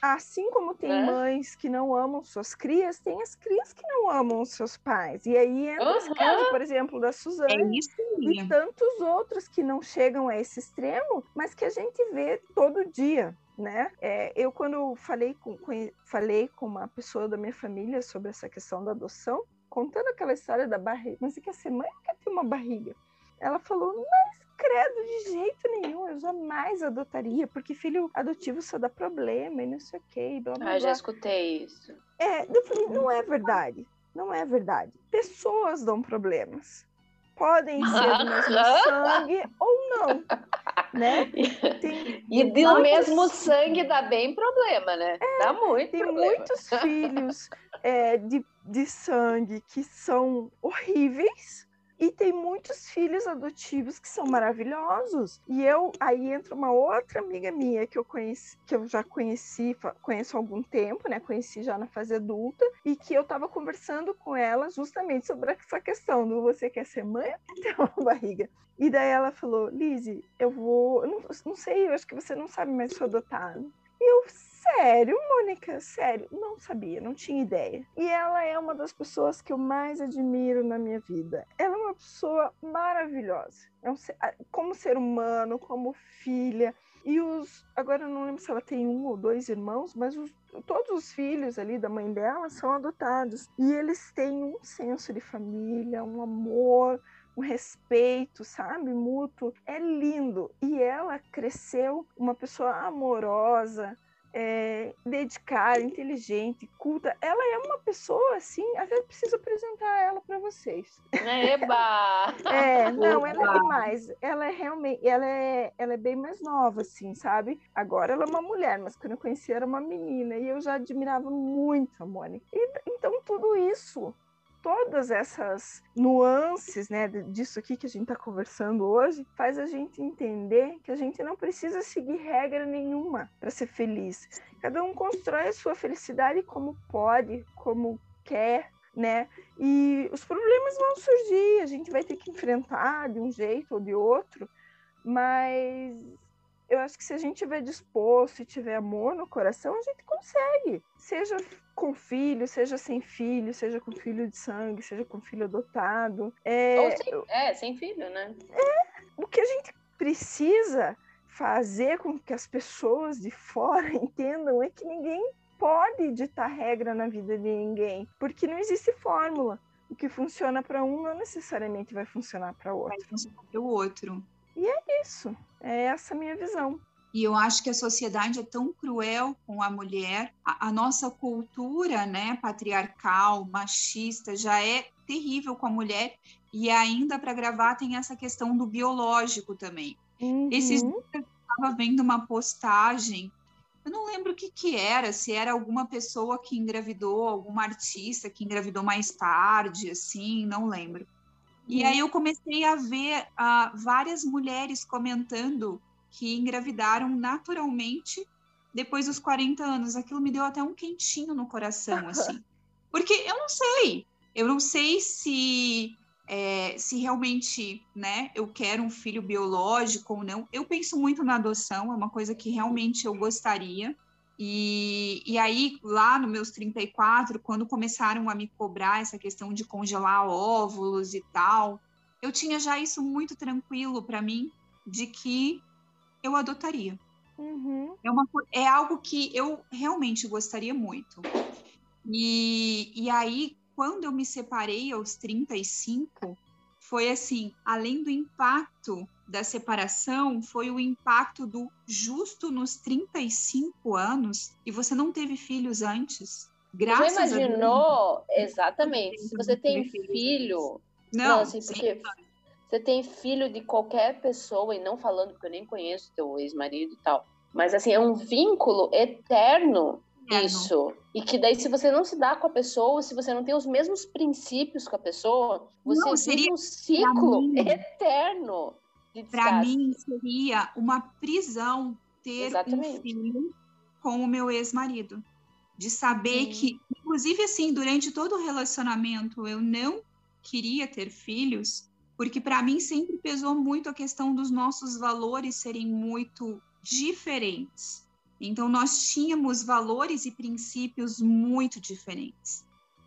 Assim como tem Né? mães que não amam suas crias, tem as crias que não amam os seus pais. E aí entra esse Aham. caso, por exemplo, da É Suzane isso e tantos outros que não chegam a esse extremo, mas que a gente vê todo dia. Né? É, eu, quando falei com, conhe- falei com uma pessoa da minha família sobre essa questão da adoção, contando aquela história da barriga, mas você quer ser mãe quer ter uma barriga? Ela falou, mas credo, de jeito nenhum, eu jamais adotaria, porque filho adotivo só dá problema e não sei o que, e blá blá Ah, blá. já escutei isso. É, eu falei, não é verdade. Não é verdade. Pessoas dão problemas. Podem ser do mesmo sangue ou não, né? Tem, E do muitos- mesmo sangue dá bem problema, né? dá muito Tem problema. muitos filhos é, de, de sangue que são horríveis e tem muitos filhos adotivos que são maravilhosos. E eu aí entra uma outra amiga minha que eu conheci, que eu já conheci, conheço há algum tempo, né? Conheci já na fase adulta e que eu estava conversando com ela justamente sobre essa questão do você quer ser mãe ou ter uma barriga. E daí ela falou, Lizzie, eu vou, eu não, não sei, eu acho que você não sabe mais se eu adotado. E eu, sério, Mônica, sério, não sabia, não tinha ideia. E ela é uma das pessoas que eu mais admiro na minha vida. Ela é uma pessoa maravilhosa. É um como ser humano, como filha. E os. Agora eu não lembro se ela tem um ou dois irmãos, mas os, todos os filhos ali da mãe dela são adotados. E eles têm um senso de família, um amor, um respeito, sabe? Mútuo. É lindo. E ela cresceu uma pessoa amorosa, é, dedicada, inteligente, culta. Ela é uma pessoa assim, até preciso apresentar ela para vocês. Eba! é, não, ela é demais. Ela é realmente, ela é, ela é bem mais nova, assim, sabe? Agora ela é uma mulher, mas quando eu conheci era uma menina e eu já admirava muito a Mônica. E, então tudo isso todas essas nuances, né, disso aqui que a gente está conversando hoje, faz a gente entender que a gente não precisa seguir regra nenhuma para ser feliz. Cada um constrói a sua felicidade como pode, como quer, né? E os problemas vão surgir, a gente vai ter que enfrentar de um jeito ou de outro, mas eu acho que se a gente tiver disposto e tiver amor no coração, a gente consegue. Seja com filho, seja sem filho, seja com filho de sangue, seja com filho adotado. É, Ou sem, é, sem filho, né? É, o que a gente precisa fazer com que as pessoas de fora entendam é que ninguém pode ditar regra na vida de ninguém, porque não existe fórmula. O que funciona para um não necessariamente vai funcionar para o outro. Vai funcionar para o outro. E é isso. É essa a minha visão. E eu acho que a sociedade é tão cruel com a mulher, a, a, nossa cultura, né, patriarcal, machista, já é terrível com a mulher. E ainda para gravar tem essa questão do biológico também. Uhum. Esses dias eu estava vendo uma postagem, eu não lembro o que, que era, se era alguma pessoa que engravidou, alguma artista que engravidou mais tarde, assim, não lembro. E aí eu comecei a ver uh, várias mulheres comentando que engravidaram naturalmente depois dos 40 anos. Aquilo me deu até um quentinho no coração, assim. Porque eu não sei, eu não sei se é, se realmente, né, eu quero um filho biológico ou não. Eu penso muito na adoção, é uma coisa que realmente eu gostaria. E, e aí, lá nos meus 34, quando começaram a me cobrar essa questão de congelar óvulos e tal, eu tinha já isso muito tranquilo para mim, de que eu adotaria. Uhum. É, uma, é algo que eu realmente gostaria muito. E, e aí, quando eu me separei aos 35, foi assim, além do impacto da separação, foi o impacto do justo nos 35 anos e você não teve filhos antes. Graças Já imaginou? Exatamente. Se você tem filho. Não, não assim, porque você tem filho de qualquer pessoa, e não falando porque eu nem conheço teu ex-marido e tal. Mas assim, é um vínculo eterno isso. E que daí, se você não se dá com a pessoa, se você não tem os mesmos princípios com a pessoa, você não, seria um ciclo eterno. Para mim, seria uma prisão ter Exatamente. um filho com o meu ex-marido. De saber Sim. que, inclusive, assim, durante todo o relacionamento, eu não queria ter filhos, porque para mim sempre pesou muito a questão dos nossos valores serem muito diferentes. Então, nós tínhamos valores e princípios muito diferentes.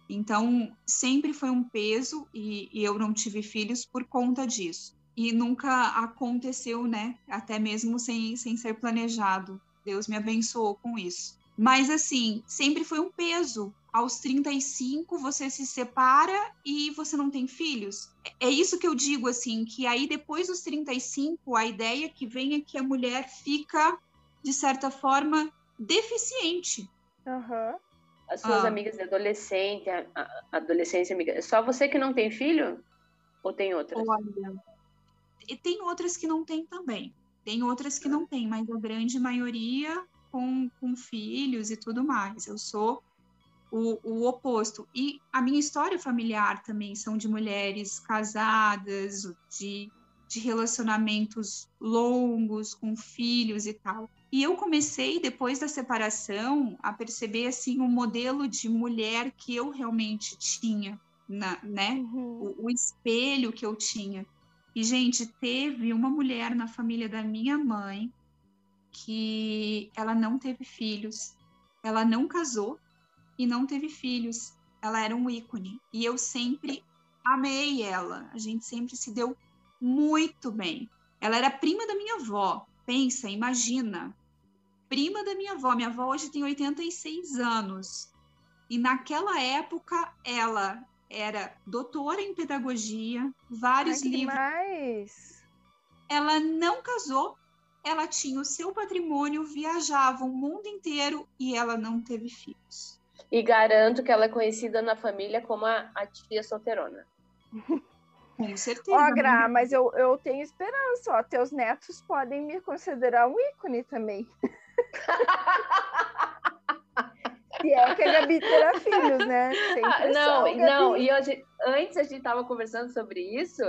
Então, sempre foi um peso e, e, eu não tive filhos por conta disso. E nunca aconteceu, né? Até mesmo sem, sem ser planejado. Deus me abençoou com isso. Mas, assim, sempre foi um peso. Aos 35, você se separa e você não tem filhos. É isso que eu digo, assim, que aí depois dos 35, a ideia que vem é que a mulher fica de certa forma, deficiente. Uhum. As suas ah. amigas de adolescente, a, a, adolescência amiga, é só você que não tem filho? Ou tem outras? Olha, e tem outras que não tem também. Tem outras que não tem, mas a grande maioria com, com filhos e tudo mais. Eu sou o, o, oposto. E a minha história familiar também são de mulheres casadas, de, de relacionamentos longos, com filhos e tal. E eu comecei, depois da separação, a perceber assim o um modelo de mulher que eu realmente tinha, na, né? Uhum. O, o espelho que eu tinha. E, gente, teve uma mulher na família da minha mãe que ela não teve filhos, ela não casou e não teve filhos. Ela era um ícone. E eu sempre amei ela. A gente sempre se deu muito bem. Ela era prima da minha avó. pensa, imagina, prima da minha avó. Minha avó hoje tem 86 anos. E naquela época, ela era doutora em pedagogia, vários Ai, livros. demais. Ela não casou, ela tinha o seu patrimônio, viajava o mundo inteiro e ela não teve filhos. E garanto que ela é conhecida na família como a, a tia solteirona. Com certeza. Ó, né? Gra, mas eu, eu tenho esperança, ó. Teus netos podem me considerar um ícone também. Se é que a Gabi terá filhos, né? Ah, não, não, e hoje, antes a gente estava conversando sobre isso,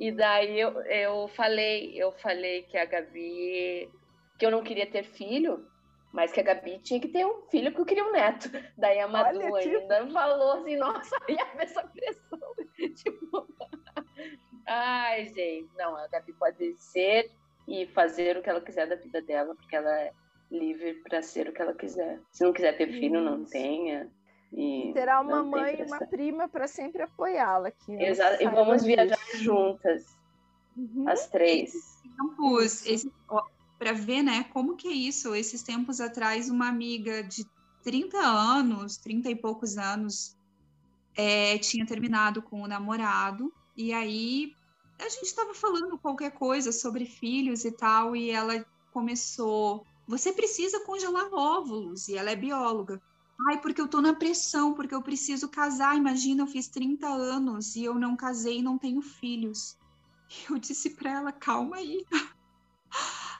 e daí eu, eu falei, eu falei que a Gabi, que eu não queria ter filho, mas que a Gabi tinha que ter um filho porque eu queria um neto. Daí a Madu Olha, tipo- ainda falou assim, nossa, ia ver essa pressão. tipo, ai, gente, não, a Gabi pode ser e fazer o que ela quiser da vida dela, porque ela é livre para ser o que ela quiser. Se não quiser ter filho, não tenha. E Terá uma mãe e uma prima para sempre apoiá-la aqui. né? Exato. E vamos viajar juntas, Uhum. as três. tempos, esse, para ver, né, como que é isso? Esses tempos atrás, uma amiga de 30 anos, 30 e poucos anos, é, tinha terminado com o namorado, e aí a gente estava falando qualquer coisa sobre filhos e tal, e ela começou. Você precisa congelar óvulos, e ela é bióloga. Ai, porque eu tô na pressão, porque eu preciso casar. Imagina, eu fiz 30 anos e eu não casei e não tenho filhos. Eu disse para ela, calma aí.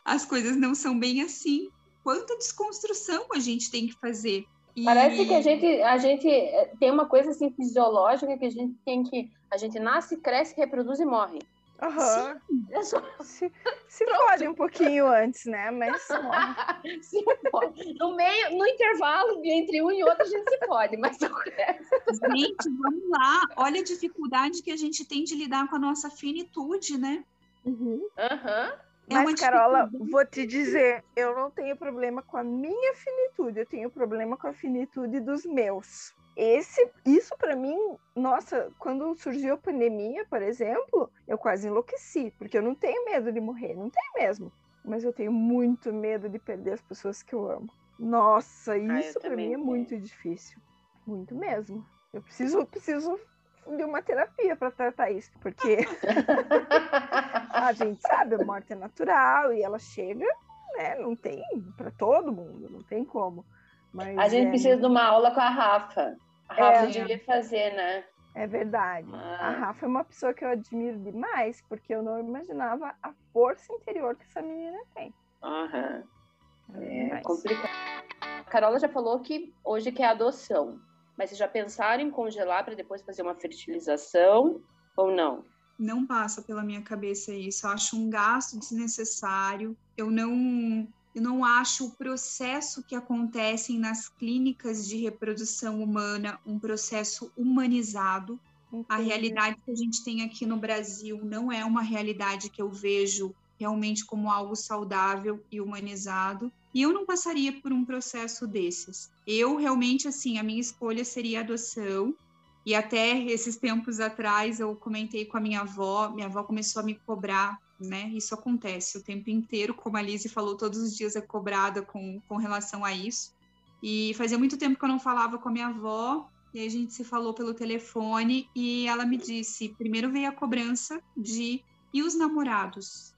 As coisas não são bem assim. Quanta desconstrução a gente tem que fazer. E- Parece que a gente, a gente eh, tem uma coisa assim fisiológica que a gente tem que. A gente nasce, cresce, reproduz e morre. Aham. É só Se, se pode um pouquinho antes, né? Mas se pode. No meio, no intervalo entre um e outro, a gente se pode, mas o resto- Gente, vamos lá. Olha a dificuldade que a gente tem de lidar com a nossa finitude, né? Uhum. Aham. É Mas, Carola, vou te dizer, eu não tenho problema com a minha finitude, eu tenho problema com a finitude dos meus. Esse, isso para mim, nossa, quando surgiu a pandemia, por exemplo, eu quase enlouqueci, porque eu não tenho medo de morrer, não tenho mesmo. Mas eu tenho muito medo de perder as pessoas que eu amo. Nossa, eu isso para também mim é muito difícil, muito mesmo. Eu preciso, preciso de uma terapia para tratar isso, porque a gente sabe, a morte é natural e ela chega, né? Não tem para todo mundo, não tem como. Mas A gente é, precisa de uma aula com a Rafa. A Rafa É. devia fazer, né? é verdade. A Ah. Rafa é uma pessoa que eu admiro demais, porque eu não imaginava a força interior que essa menina tem. Aham. É demais. complicado. A Carola já falou que hoje quer adoção. Mas vocês já pensaram em congelar para depois fazer uma fertilização ou não? Não passa pela minha cabeça isso. Eu acho um gasto desnecessário. Eu não, eu não acho o processo que acontece nas clínicas de reprodução humana um processo humanizado. A Entendi. realidade que a gente tem aqui no Brasil não é uma realidade que eu vejo realmente como algo saudável e humanizado. E eu não passaria por um processo desses. Eu realmente, assim, a minha escolha seria a adoção. E até esses tempos atrás eu comentei com a minha avó, minha avó começou a me cobrar, né? Isso acontece o tempo inteiro, como a Lizzie falou, todos os dias é cobrada com, com relação a isso. E fazia muito tempo que eu não falava com a minha avó, e aí a gente se falou pelo telefone e ela me disse: primeiro veio a cobrança de e os namorados?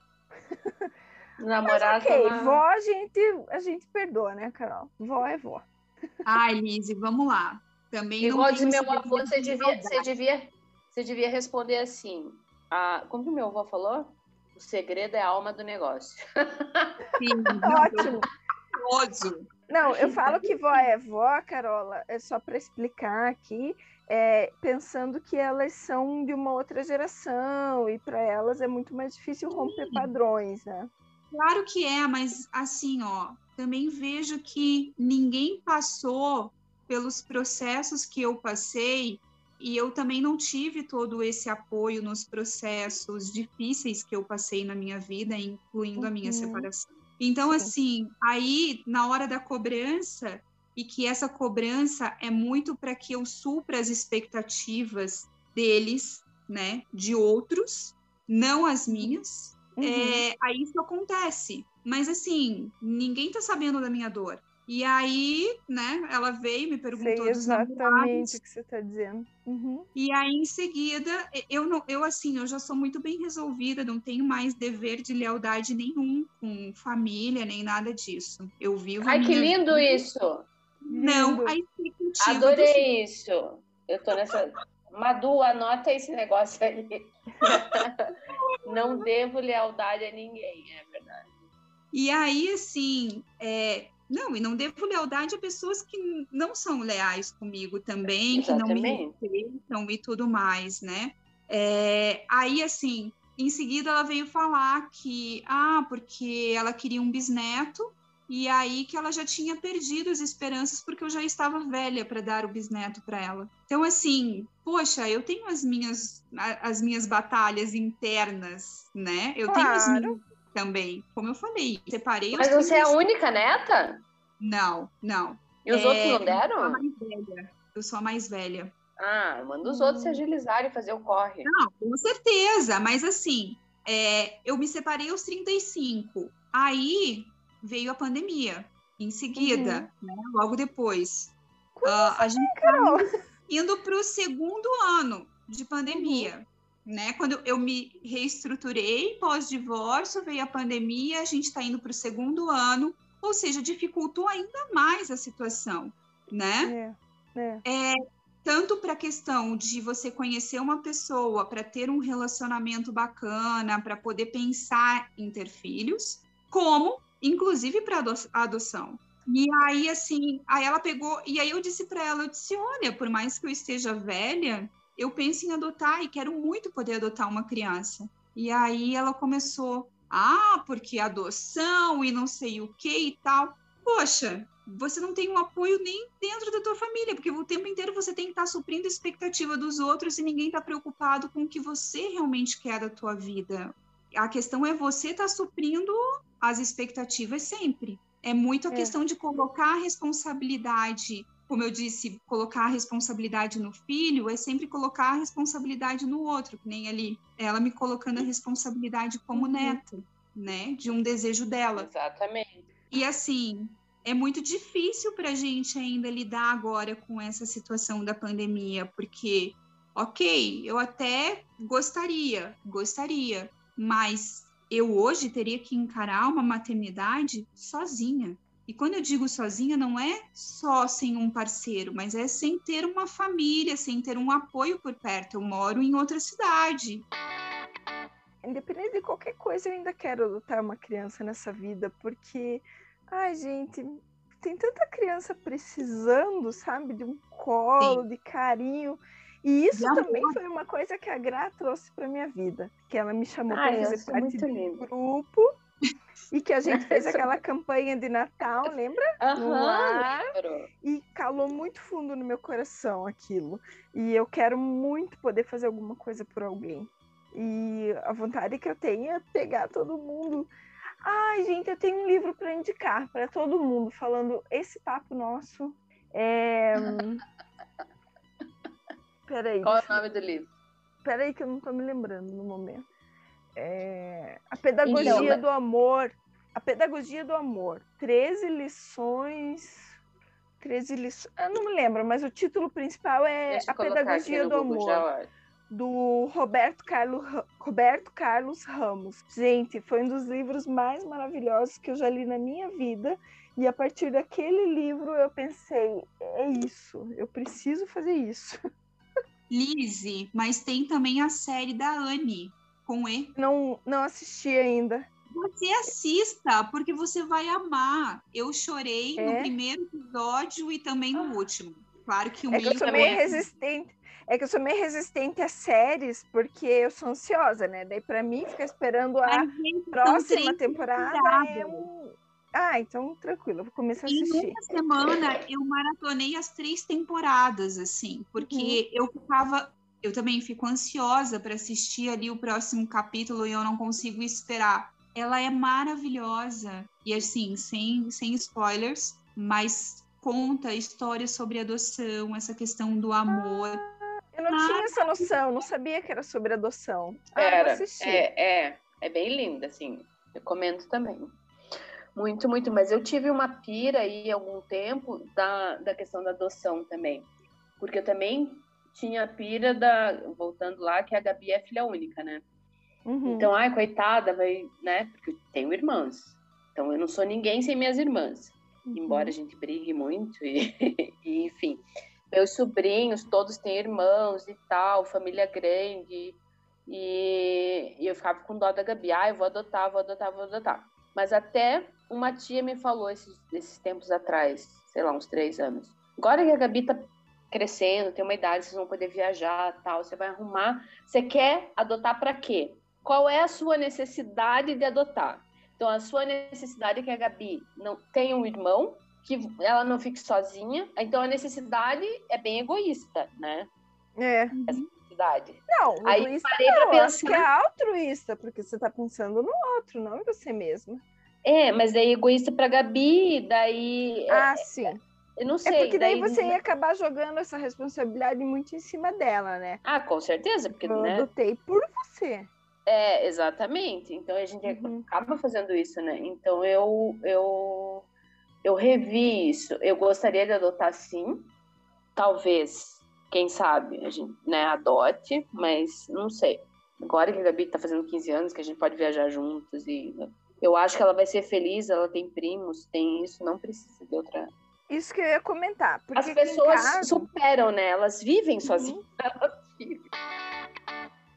Namorado. Ok, na- vó a gente, a gente perdoa, né, Carol? Vó é vó. Ai, Lise, vamos lá. Também não Igual tenho meu avô, desejo você de devia, você, devia, você devia responder assim. A, como que meu avô falou? O segredo é a alma do negócio. Sim, Ótimo. Não, eu falo que vó é vó, Carola, é só para explicar aqui, é, pensando que elas são de uma outra geração e para elas é muito mais difícil romper padrões, né? Claro que é, mas assim, ó, também vejo que ninguém passou pelos processos que eu passei e eu também não tive todo esse apoio nos processos difíceis que eu passei na minha vida, incluindo a minha Uhum. separação. Então, Sim. assim, aí na hora da cobrança, e que essa cobrança é muito para que eu supra as expectativas deles, né, de outros, não as minhas, uhum. é, aí isso acontece. Mas assim, ninguém tá sabendo da minha dor. E aí, né, ela veio me perguntou Sei exatamente o que você está dizendo. Uhum. E aí, em seguida, eu não, eu assim, eu já sou muito bem resolvida, não tenho mais dever de lealdade nenhum com família, nem nada disso. Eu vivo. Ai, que lindo vida. isso! Não, a expectativa. Adorei do... isso. Eu tô nessa. Madu, anota esse negócio aí. não devo lealdade a ninguém, é verdade. E aí, assim, é, não, e não devo lealdade a pessoas que não são leais comigo também, Exatamente. que não me respeitam e tudo mais, né? É, aí, assim, em seguida ela veio falar que, ah, porque ela queria um bisneto, e aí que ela já tinha perdido as esperanças porque eu já estava velha para dar o bisneto para ela. Então, assim, poxa, eu tenho as minhas, as minhas batalhas internas, né? Eu claro. tenho as minhas também, como eu falei, separei. Mas você é a única neta? Não, não. E os é, outros não deram? Eu sou a mais velha. Eu sou a mais velha. Ah, manda os outros se agilizarem e fazer o corre. Não, com certeza, mas assim, é, eu me separei aos 35. Aí veio a pandemia. Em seguida, uhum. né, logo depois. Uh, a gente tá indo para o segundo ano de pandemia. Né? Quando eu me reestruturei pós-divórcio, veio a pandemia, a gente está indo para o segundo ano, ou seja, dificultou ainda mais a situação, né? É, é. é tanto para a questão de você conhecer uma pessoa, para ter um relacionamento bacana, para poder pensar em ter filhos, como, inclusive, para a adoção. E aí, assim, aí ela pegou, e aí eu disse para ela, eu disse, olha, por mais que eu esteja velha, eu penso em adotar e quero muito poder adotar uma criança. E aí ela começou, ah, porque adoção e não sei o que e tal. Poxa, você não tem um apoio nem dentro da tua família, porque o tempo inteiro você tem que estar suprindo a expectativa dos outros e ninguém está preocupado com o que você realmente quer da tua vida. A questão é você estar tá suprindo as expectativas sempre. É muito a é. questão de colocar a responsabilidade como eu disse, colocar a responsabilidade no filho é sempre colocar a responsabilidade no outro, que nem ali, ela me colocando a responsabilidade como uhum. neta, né, de um desejo dela. Exatamente. E assim, é muito difícil para a gente ainda lidar agora com essa situação da pandemia, porque, ok, eu até gostaria, gostaria, mas eu hoje teria que encarar uma maternidade sozinha. E quando eu digo sozinha, não é só sem um parceiro, mas é sem ter uma família, sem ter um apoio por perto. Eu moro em outra cidade. Independente de qualquer coisa, eu ainda quero adotar uma criança nessa vida, porque, ai, gente, tem tanta criança precisando, sabe, de um colo, Sim. de carinho. E isso também foi uma coisa que a Gra trouxe para minha vida, que ela me chamou para fazer parte do lindo. grupo e que a gente fez aquela campanha de Natal, lembra? Uhum, e calou muito fundo no meu coração aquilo. E eu quero muito poder fazer alguma coisa por alguém. E a vontade que eu tenho é pegar todo mundo. Ai, gente, eu tenho um livro para indicar para todo mundo, falando esse papo nosso. É... Peraí. Qual é o nome do livro? Peraí, que eu não estou me lembrando no momento. É, a pedagogia então, do amor. A pedagogia do amor. 13 lições. 13 lições. Eu não me lembro, mas o título principal é A Pedagogia do Amor. Do Roberto Carlos, Roberto Carlos Ramos. Gente, foi um dos livros mais maravilhosos que eu já li na minha vida. E a partir daquele livro eu pensei: é isso, eu preciso fazer isso. Lise, mas tem também a série da Anne, com E. Não, não assisti ainda. Você assista, porque você vai amar. Eu chorei é? no primeiro episódio e também no último. Claro que o é que eu sou meio resistente. É que eu sou meio resistente a séries, porque eu sou ansiosa, né? Daí, para mim, ficar esperando a próxima temporada é um... Ah, então tranquilo, eu vou começar a assistir. Em uma semana eu maratonei as três temporadas, assim, porque uhum. eu ficava eu também fico ansiosa para assistir ali o próximo capítulo e eu não consigo esperar. Ela é maravilhosa e assim, sem, sem spoilers, mas conta histórias sobre adoção, essa questão do amor. Ah, eu não ah, tinha essa noção, não sabia que era sobre adoção. Ah, era, é, é. É bem linda, assim. Recomendo também. Muito, muito. Mas eu tive uma pira aí algum tempo da, da questão da adoção também. Porque eu também tinha a pira da. Voltando lá, que a Gabi é filha única, né? Uhum. Então, ai, coitada, vai, né? Porque eu tenho irmãs. Então eu não sou ninguém sem minhas irmãs. Uhum. Embora a gente brigue muito, e, e, enfim. Meus sobrinhos, todos têm irmãos e tal, família grande. E, e eu ficava com dó da Gabi. Ah, eu vou adotar, vou adotar, vou adotar. Mas até uma tia me falou esses, esses tempos atrás, sei lá, uns três anos. Agora que a Gabi tá crescendo, tem uma idade, vocês vão poder viajar, tal, você vai arrumar. Você quer adotar para quê? Qual é a sua necessidade de adotar? Então, a sua necessidade é que a Gabi não tenha um irmão, que ela não fique sozinha. Então, a necessidade é bem egoísta, né? É. Essa necessidade. Não, Aí egoísta parei não, eu acho pensar. que é altruísta, porque você tá pensando no outro, não em você mesma. É, mas daí egoísta pra Gabi, daí. é, Ah, sim. Eu não É sei. porque daí você ia acabar jogando essa responsabilidade muito em cima dela, né? Ah, com certeza, porque, Eu né? adotei por você. É, exatamente. Então a gente Uhum. acaba fazendo isso, né? Então eu, eu, eu revi isso. Eu gostaria de adotar sim. Talvez, quem sabe, a gente né, adote, mas não sei. Agora que a Gabi tá fazendo 15 anos, que a gente pode viajar juntos e eu acho que ela vai ser feliz, ela tem primos, tem isso, não precisa de outra. Isso que eu ia comentar. As pessoas casa- superam, né? Elas vivem Uhum. sozinhas.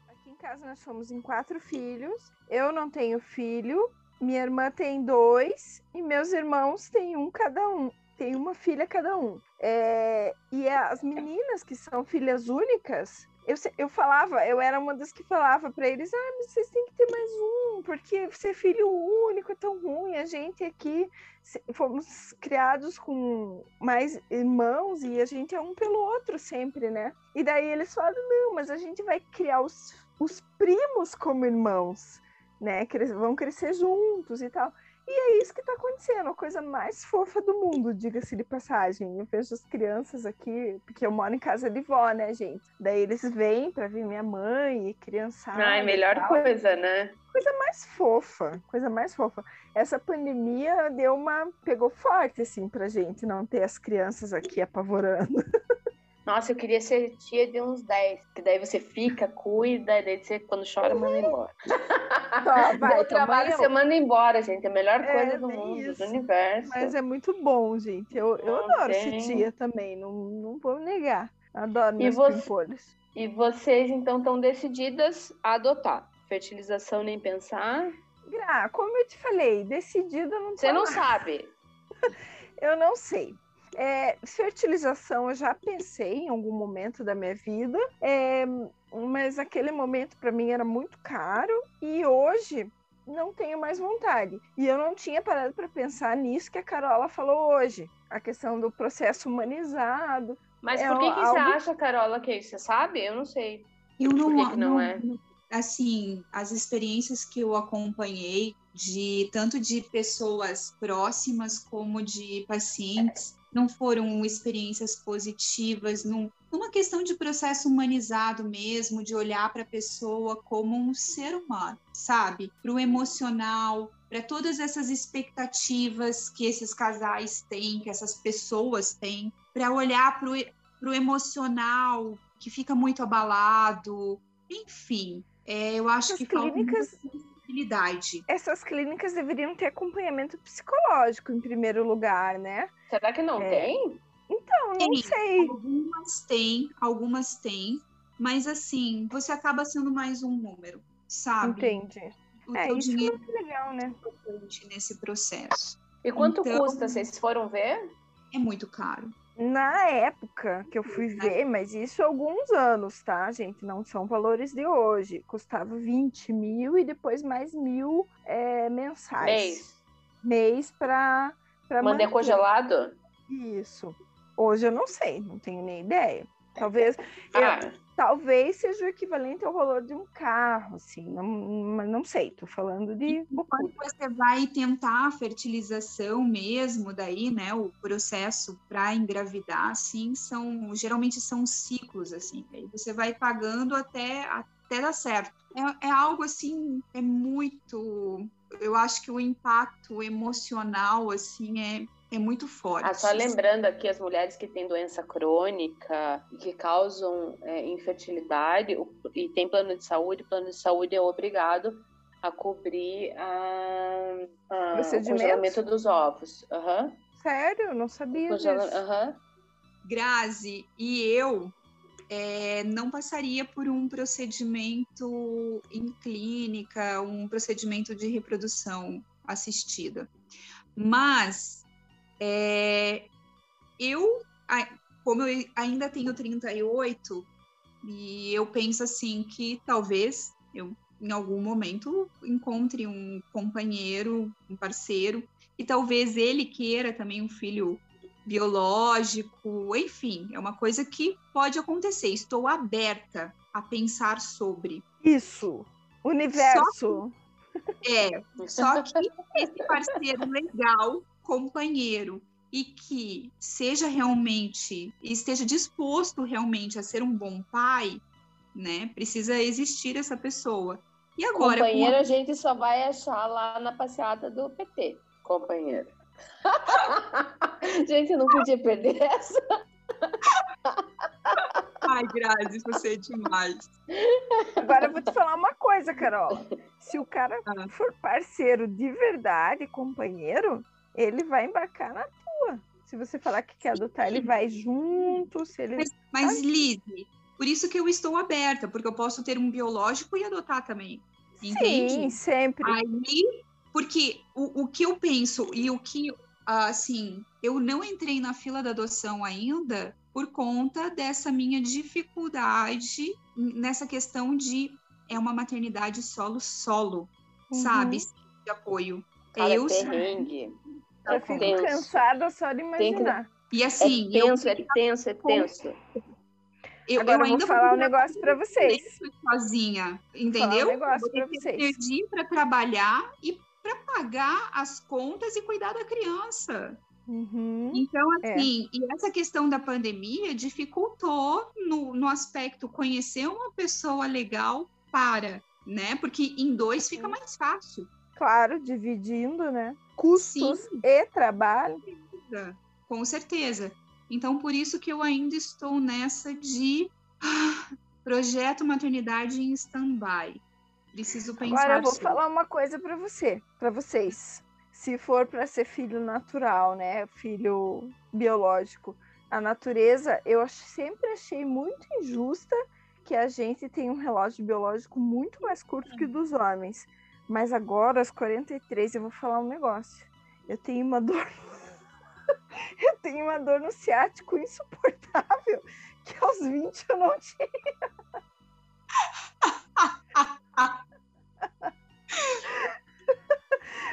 Aqui em casa nós somos em quatro filhos. Eu não tenho filho, minha irmã tem dois e meus irmãos têm um cada um. Tem uma filha cada um. É, e as meninas que são filhas únicas, eu, eu falava, eu era uma das que falava para eles: ah, vocês têm que ter mais um, porque ser filho único é tão ruim. A gente aqui fomos criados com mais irmãos e a gente é um pelo outro sempre, né? E daí eles falam: não, mas a gente vai criar os, os primos como irmãos, né? Que eles vão crescer juntos e tal. E é isso que tá acontecendo, a coisa mais fofa do mundo, diga-se de passagem. Eu vejo as crianças aqui, porque eu moro em casa de vó, né, gente? Daí eles vêm pra ver minha mãe e criançada. Ai, e melhor coisa, né? Coisa mais fofa, coisa mais fofa. Essa pandemia deu uma. pegou forte, assim, pra gente não ter as crianças aqui apavorando. Nossa, eu queria ser tia de uns 10. Que daí você fica, cuida, e daí você, quando chora, manda embora. Tá, vai, Deu trabalho, toma você eu. manda embora, gente. É a melhor É, coisa do bem mundo, isso. do universo. Mas é muito bom, gente. Eu, eu Não adoro tem. ser tia também, não, não vou negar. Adoro E meus você- pimpolhos. E vocês, então, estão decididas a adotar. Fertilização nem pensar. Gra, como eu te falei, decidida não Você não sabe. Eu não sei. É, fertilização eu já pensei em algum momento da minha vida, é, mas aquele momento para mim era muito caro e hoje não tenho mais vontade. E eu não tinha parado para pensar nisso que a Carola falou hoje, a questão do processo humanizado. Mas É por que, que você algo- acha, Carola, que é isso? Você sabe? Eu não sei. Eu Por não, que que não é? Assim, as experiências que eu acompanhei de tanto de pessoas próximas como de pacientes não foram experiências positivas, num, numa questão de processo humanizado mesmo, de olhar para a pessoa como um ser humano, sabe? Para o emocional, para todas essas expectativas que esses casais têm, que essas pessoas têm, para olhar para o emocional que fica muito abalado, enfim, é, eu acho Essas que clínicas- sensibilidade. Essas clínicas deveriam ter acompanhamento psicológico em primeiro lugar, né? Será que não É. tem? Então, não Tem. sei. Algumas têm, algumas têm, mas assim, você acaba sendo mais um número, sabe? Entendi. O É, teu isso dinheiro é legal, né? é importante nesse processo. E quanto Então- custa? Vocês foram ver? É muito caro. Na época que eu fui ver, mas isso há alguns anos, tá, gente? Não são valores de hoje. Custava 20 mil e depois mais mil é, mensais. Mês. Mês para Mandei congelado? Isso. Hoje eu não sei, não tenho nem ideia. Talvez, eu- Ah, talvez seja o equivalente ao valor de um carro, assim. Não, mas não sei, tô falando de. Quando você vai tentar a fertilização mesmo, daí, né, o processo para engravidar, assim, são geralmente são ciclos, assim. Aí você vai pagando até até até dar certo. É, é algo assim, é muito. Eu acho que o impacto emocional, assim, é, é muito forte. Ah, só lembrando aqui as mulheres que têm doença crônica e que causam é, infertilidade e tem plano de saúde, o plano de saúde é obrigado a cobrir a, a o congelamento dos ovos. Uhum. Sério? Não sabia Congela... disso. Uhum. Grazi e eu é, não passaria por um procedimento em clínica, um procedimento de reprodução assistida. Mas é, eu, como eu ainda tenho 38, e eu penso assim que talvez eu em algum momento encontre um companheiro, um parceiro, e talvez ele queira também um filho biológico, enfim, é uma coisa que pode acontecer. Estou aberta a pensar sobre. Isso, universo. Só que, é, só que esse parceiro legal, companheiro, e que seja realmente, esteja disposto realmente a ser um bom pai, né? Precisa existir essa pessoa. E agora? Companheiro, a gente só vai achar lá na passeata do PT. Companheiro. gente, não podia perder essa. Ai, Grazi, você é demais. Agora eu vou te falar uma coisa, Carol. Se o cara ah. for parceiro de verdade, companheiro, ele vai embarcar na tua. Se você falar que quer adotar, ele vai junto. Se ele... Mas, mas Lizzie, por isso que eu estou aberta, porque eu posso ter um biológico e adotar também. Entende? Sim, sempre. Aí, porque o, o que eu penso e o que, assim, eu não entrei na fila da adoção ainda por conta dessa minha dificuldade nessa questão de é uma maternidade solo-solo, uhum. sabe? De apoio. Cara, eu, é eu fico cansada só de imaginar. Que... E assim, é tenso, eu... é tenso, é tenso. Eu, Agora eu ainda vou falar um negócio para vocês. Sozinha, entendeu? Vou falar um negócio para vocês. Para trabalhar e para pagar as contas e cuidar da criança. Uhum, então, é. assim, é. e essa questão da pandemia dificultou no, no aspecto conhecer uma pessoa legal para, né? Porque em dois fica mais fácil. Claro, dividindo, né? Custos Sim. e trabalho. Com certeza. Então, por isso que eu ainda estou nessa de ah, projeto maternidade em stand-by. Preciso pensar. Agora eu vou sobre. falar uma coisa para você, para vocês. Se for para ser filho natural, né, filho biológico, a natureza, eu sempre achei muito injusta que a gente tem um relógio biológico muito mais curto que o dos homens. Mas agora, aos 43, eu vou falar um negócio. Eu tenho uma dor eu tenho uma dor no ciático insuportável que aos 20 eu não tinha.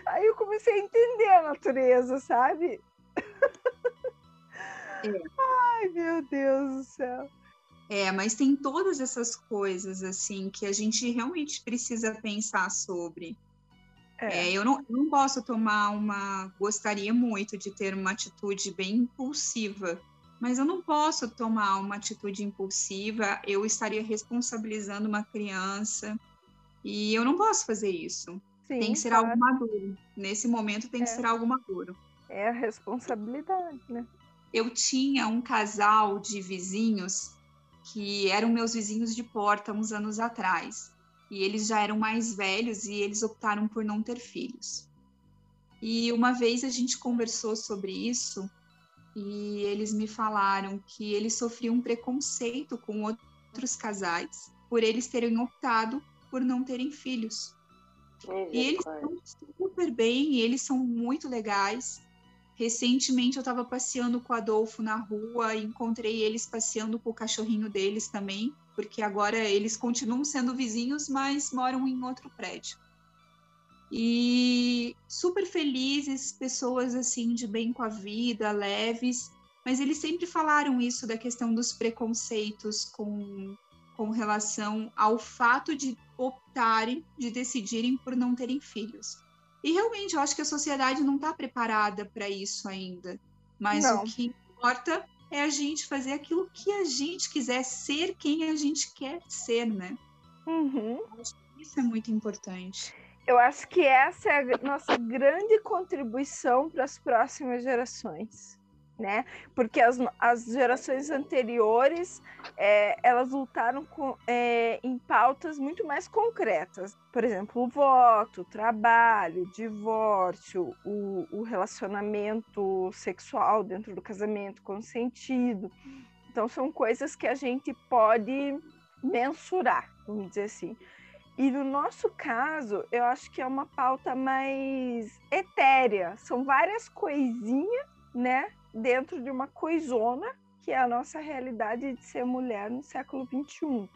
Aí eu comecei a entender a natureza, sabe? É. Ai, meu Deus do céu. É, mas tem todas essas coisas assim que a gente realmente precisa pensar sobre. É. É, eu não, não posso tomar uma. Gostaria muito de ter uma atitude bem impulsiva, mas eu não posso tomar uma atitude impulsiva. Eu estaria responsabilizando uma criança e eu não posso fazer isso. Sim, tem que ser claro. algo maduro. Nesse momento tem que é. ser algo maduro. É a responsabilidade, né? Eu tinha um casal de vizinhos que eram meus vizinhos de porta uns anos atrás e eles já eram mais velhos e eles optaram por não ter filhos. E uma vez a gente conversou sobre isso e eles me falaram que eles sofriam preconceito com outros casais por eles terem optado por não terem filhos. E eles estão super bem, eles são muito legais. Recentemente eu estava passeando com o Adolfo na rua e encontrei eles passeando com o cachorrinho deles também porque agora eles continuam sendo vizinhos, mas moram em outro prédio. E super felizes, pessoas assim de bem com a vida, leves, mas eles sempre falaram isso da questão dos preconceitos com, com relação ao fato de optarem, de decidirem por não terem filhos. E realmente, eu acho que a sociedade não está preparada para isso ainda. Mas não. o que importa é a gente fazer aquilo que a gente quiser ser quem a gente quer ser, né? Uhum. Isso é muito importante. Eu acho que essa é a nossa grande contribuição para as próximas gerações, né? Porque as, as gerações anteriores é, elas lutaram com, é, em pautas muito mais concretas, por exemplo, o voto, o trabalho, o divórcio, o, o relacionamento sexual dentro do casamento consentido. Então são coisas que a gente pode mensurar, vamos dizer assim. E no nosso caso, eu acho que é uma pauta mais etérea. São várias coisinhas, né, dentro de uma coisona, que é a nossa realidade de ser mulher no século XXI.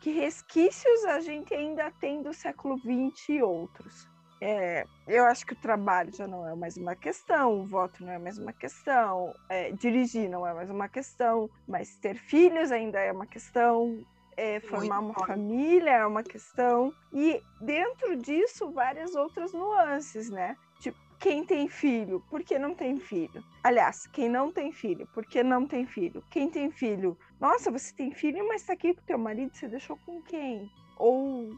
Que resquícios a gente ainda tem do século XX e outros. É, eu acho que o trabalho já não é mais uma questão, o voto não é mais uma questão, é, dirigir não é mais uma questão, mas ter filhos ainda é uma questão, é, formar uma família é uma questão, e dentro disso várias outras nuances, né? Quem tem filho, por que não tem filho? Aliás, quem não tem filho, por que não tem filho? Quem tem filho, nossa, você tem filho, mas tá aqui com teu marido, você deixou com quem? Ou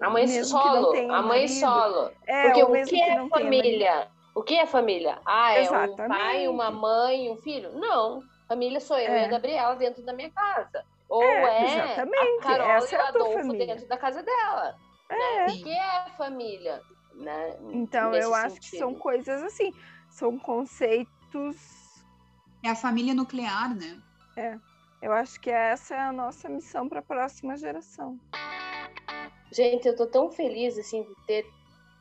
a mãe solo, a mãe marido. solo. É, Porque o que, que é família? O que é família? Ah, é Exatamente. um pai, uma mãe, um filho? Não. Família sou eu é. e a Gabriela dentro da minha casa. Ou é, é a Carol Essa e o Adolfo família. dentro da casa dela. Né? É. Né? O que é família? Né? Então, Nesse eu acho sentido. que são coisas assim, são conceitos. É a família nuclear, né? É. Eu acho que essa é a nossa missão para a próxima geração. Gente, eu tô tão feliz assim de ter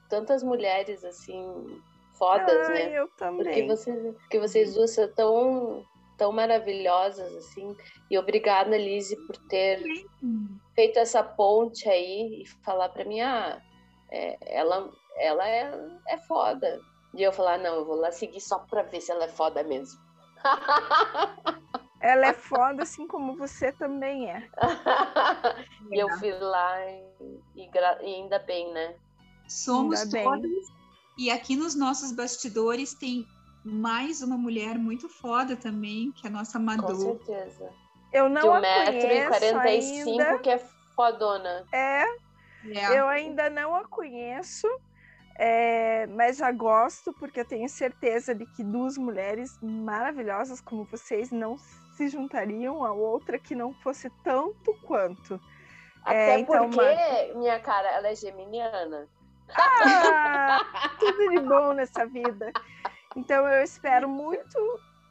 tantas mulheres assim fodas, Ai, né? Eu também. Porque vocês, porque vocês duas são tão tão maravilhosas, assim. E obrigada, Lise, por ter feito essa ponte aí e falar para mim, ah, é, ela, ela é, é foda. E eu falar, não, eu vou lá seguir só para ver se ela é foda mesmo. Ela é foda, assim como você também é. e eu fui lá e, e, e, ainda bem, né? Somos todas. E aqui nos nossos bastidores tem mais uma mulher muito foda também, que é a nossa Madu. Com certeza. Eu não De um a metro e 45 ainda. que é fodona. É, é, eu ainda não a conheço, é, mas já gosto, porque eu tenho certeza de que duas mulheres maravilhosas como vocês não se juntariam a outra que não fosse tanto quanto. Até é, então, porque, uma... minha cara, ela é geminiana. Ah, tudo de bom nessa vida. Então eu espero muito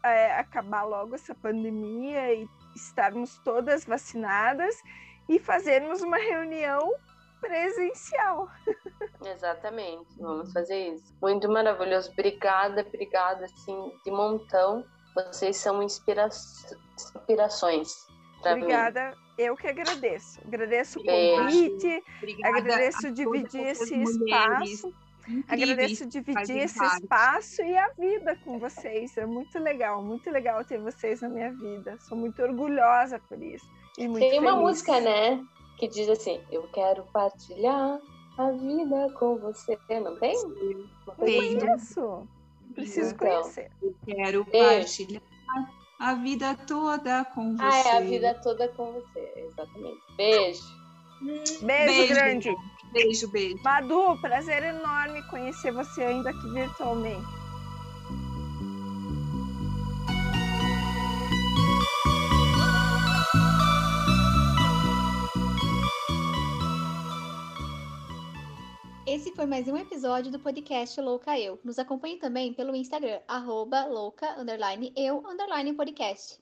é, acabar logo essa pandemia e estarmos todas vacinadas e fazermos uma reunião presencial. Exatamente, vamos fazer isso. Muito maravilhoso. Obrigada, obrigada, assim, de montão. Vocês são inspira... inspirações. Obrigada, mim. eu que agradeço. Agradeço o convite, Obrigada agradeço dividir esse espaço. Agradeço dividir esse espaço e a vida com vocês. É muito legal, muito legal ter vocês na minha vida. Sou muito orgulhosa por isso. Tem feliz. uma música, né? Que diz assim: Eu quero partilhar a vida com você. Não tem? Não tem isso. Preciso então, conhecer. Eu quero partilhar a vida toda com você. Ah, é a vida toda com você. Exatamente. Beijo. Beijo, beijo grande. Beijo, beijo. Madu, prazer enorme conhecer você ainda aqui virtualmente. Esse foi mais um episódio do podcast Louca Eu. Nos acompanhe também pelo Instagram, arroba louca, underline, eu, underline podcast.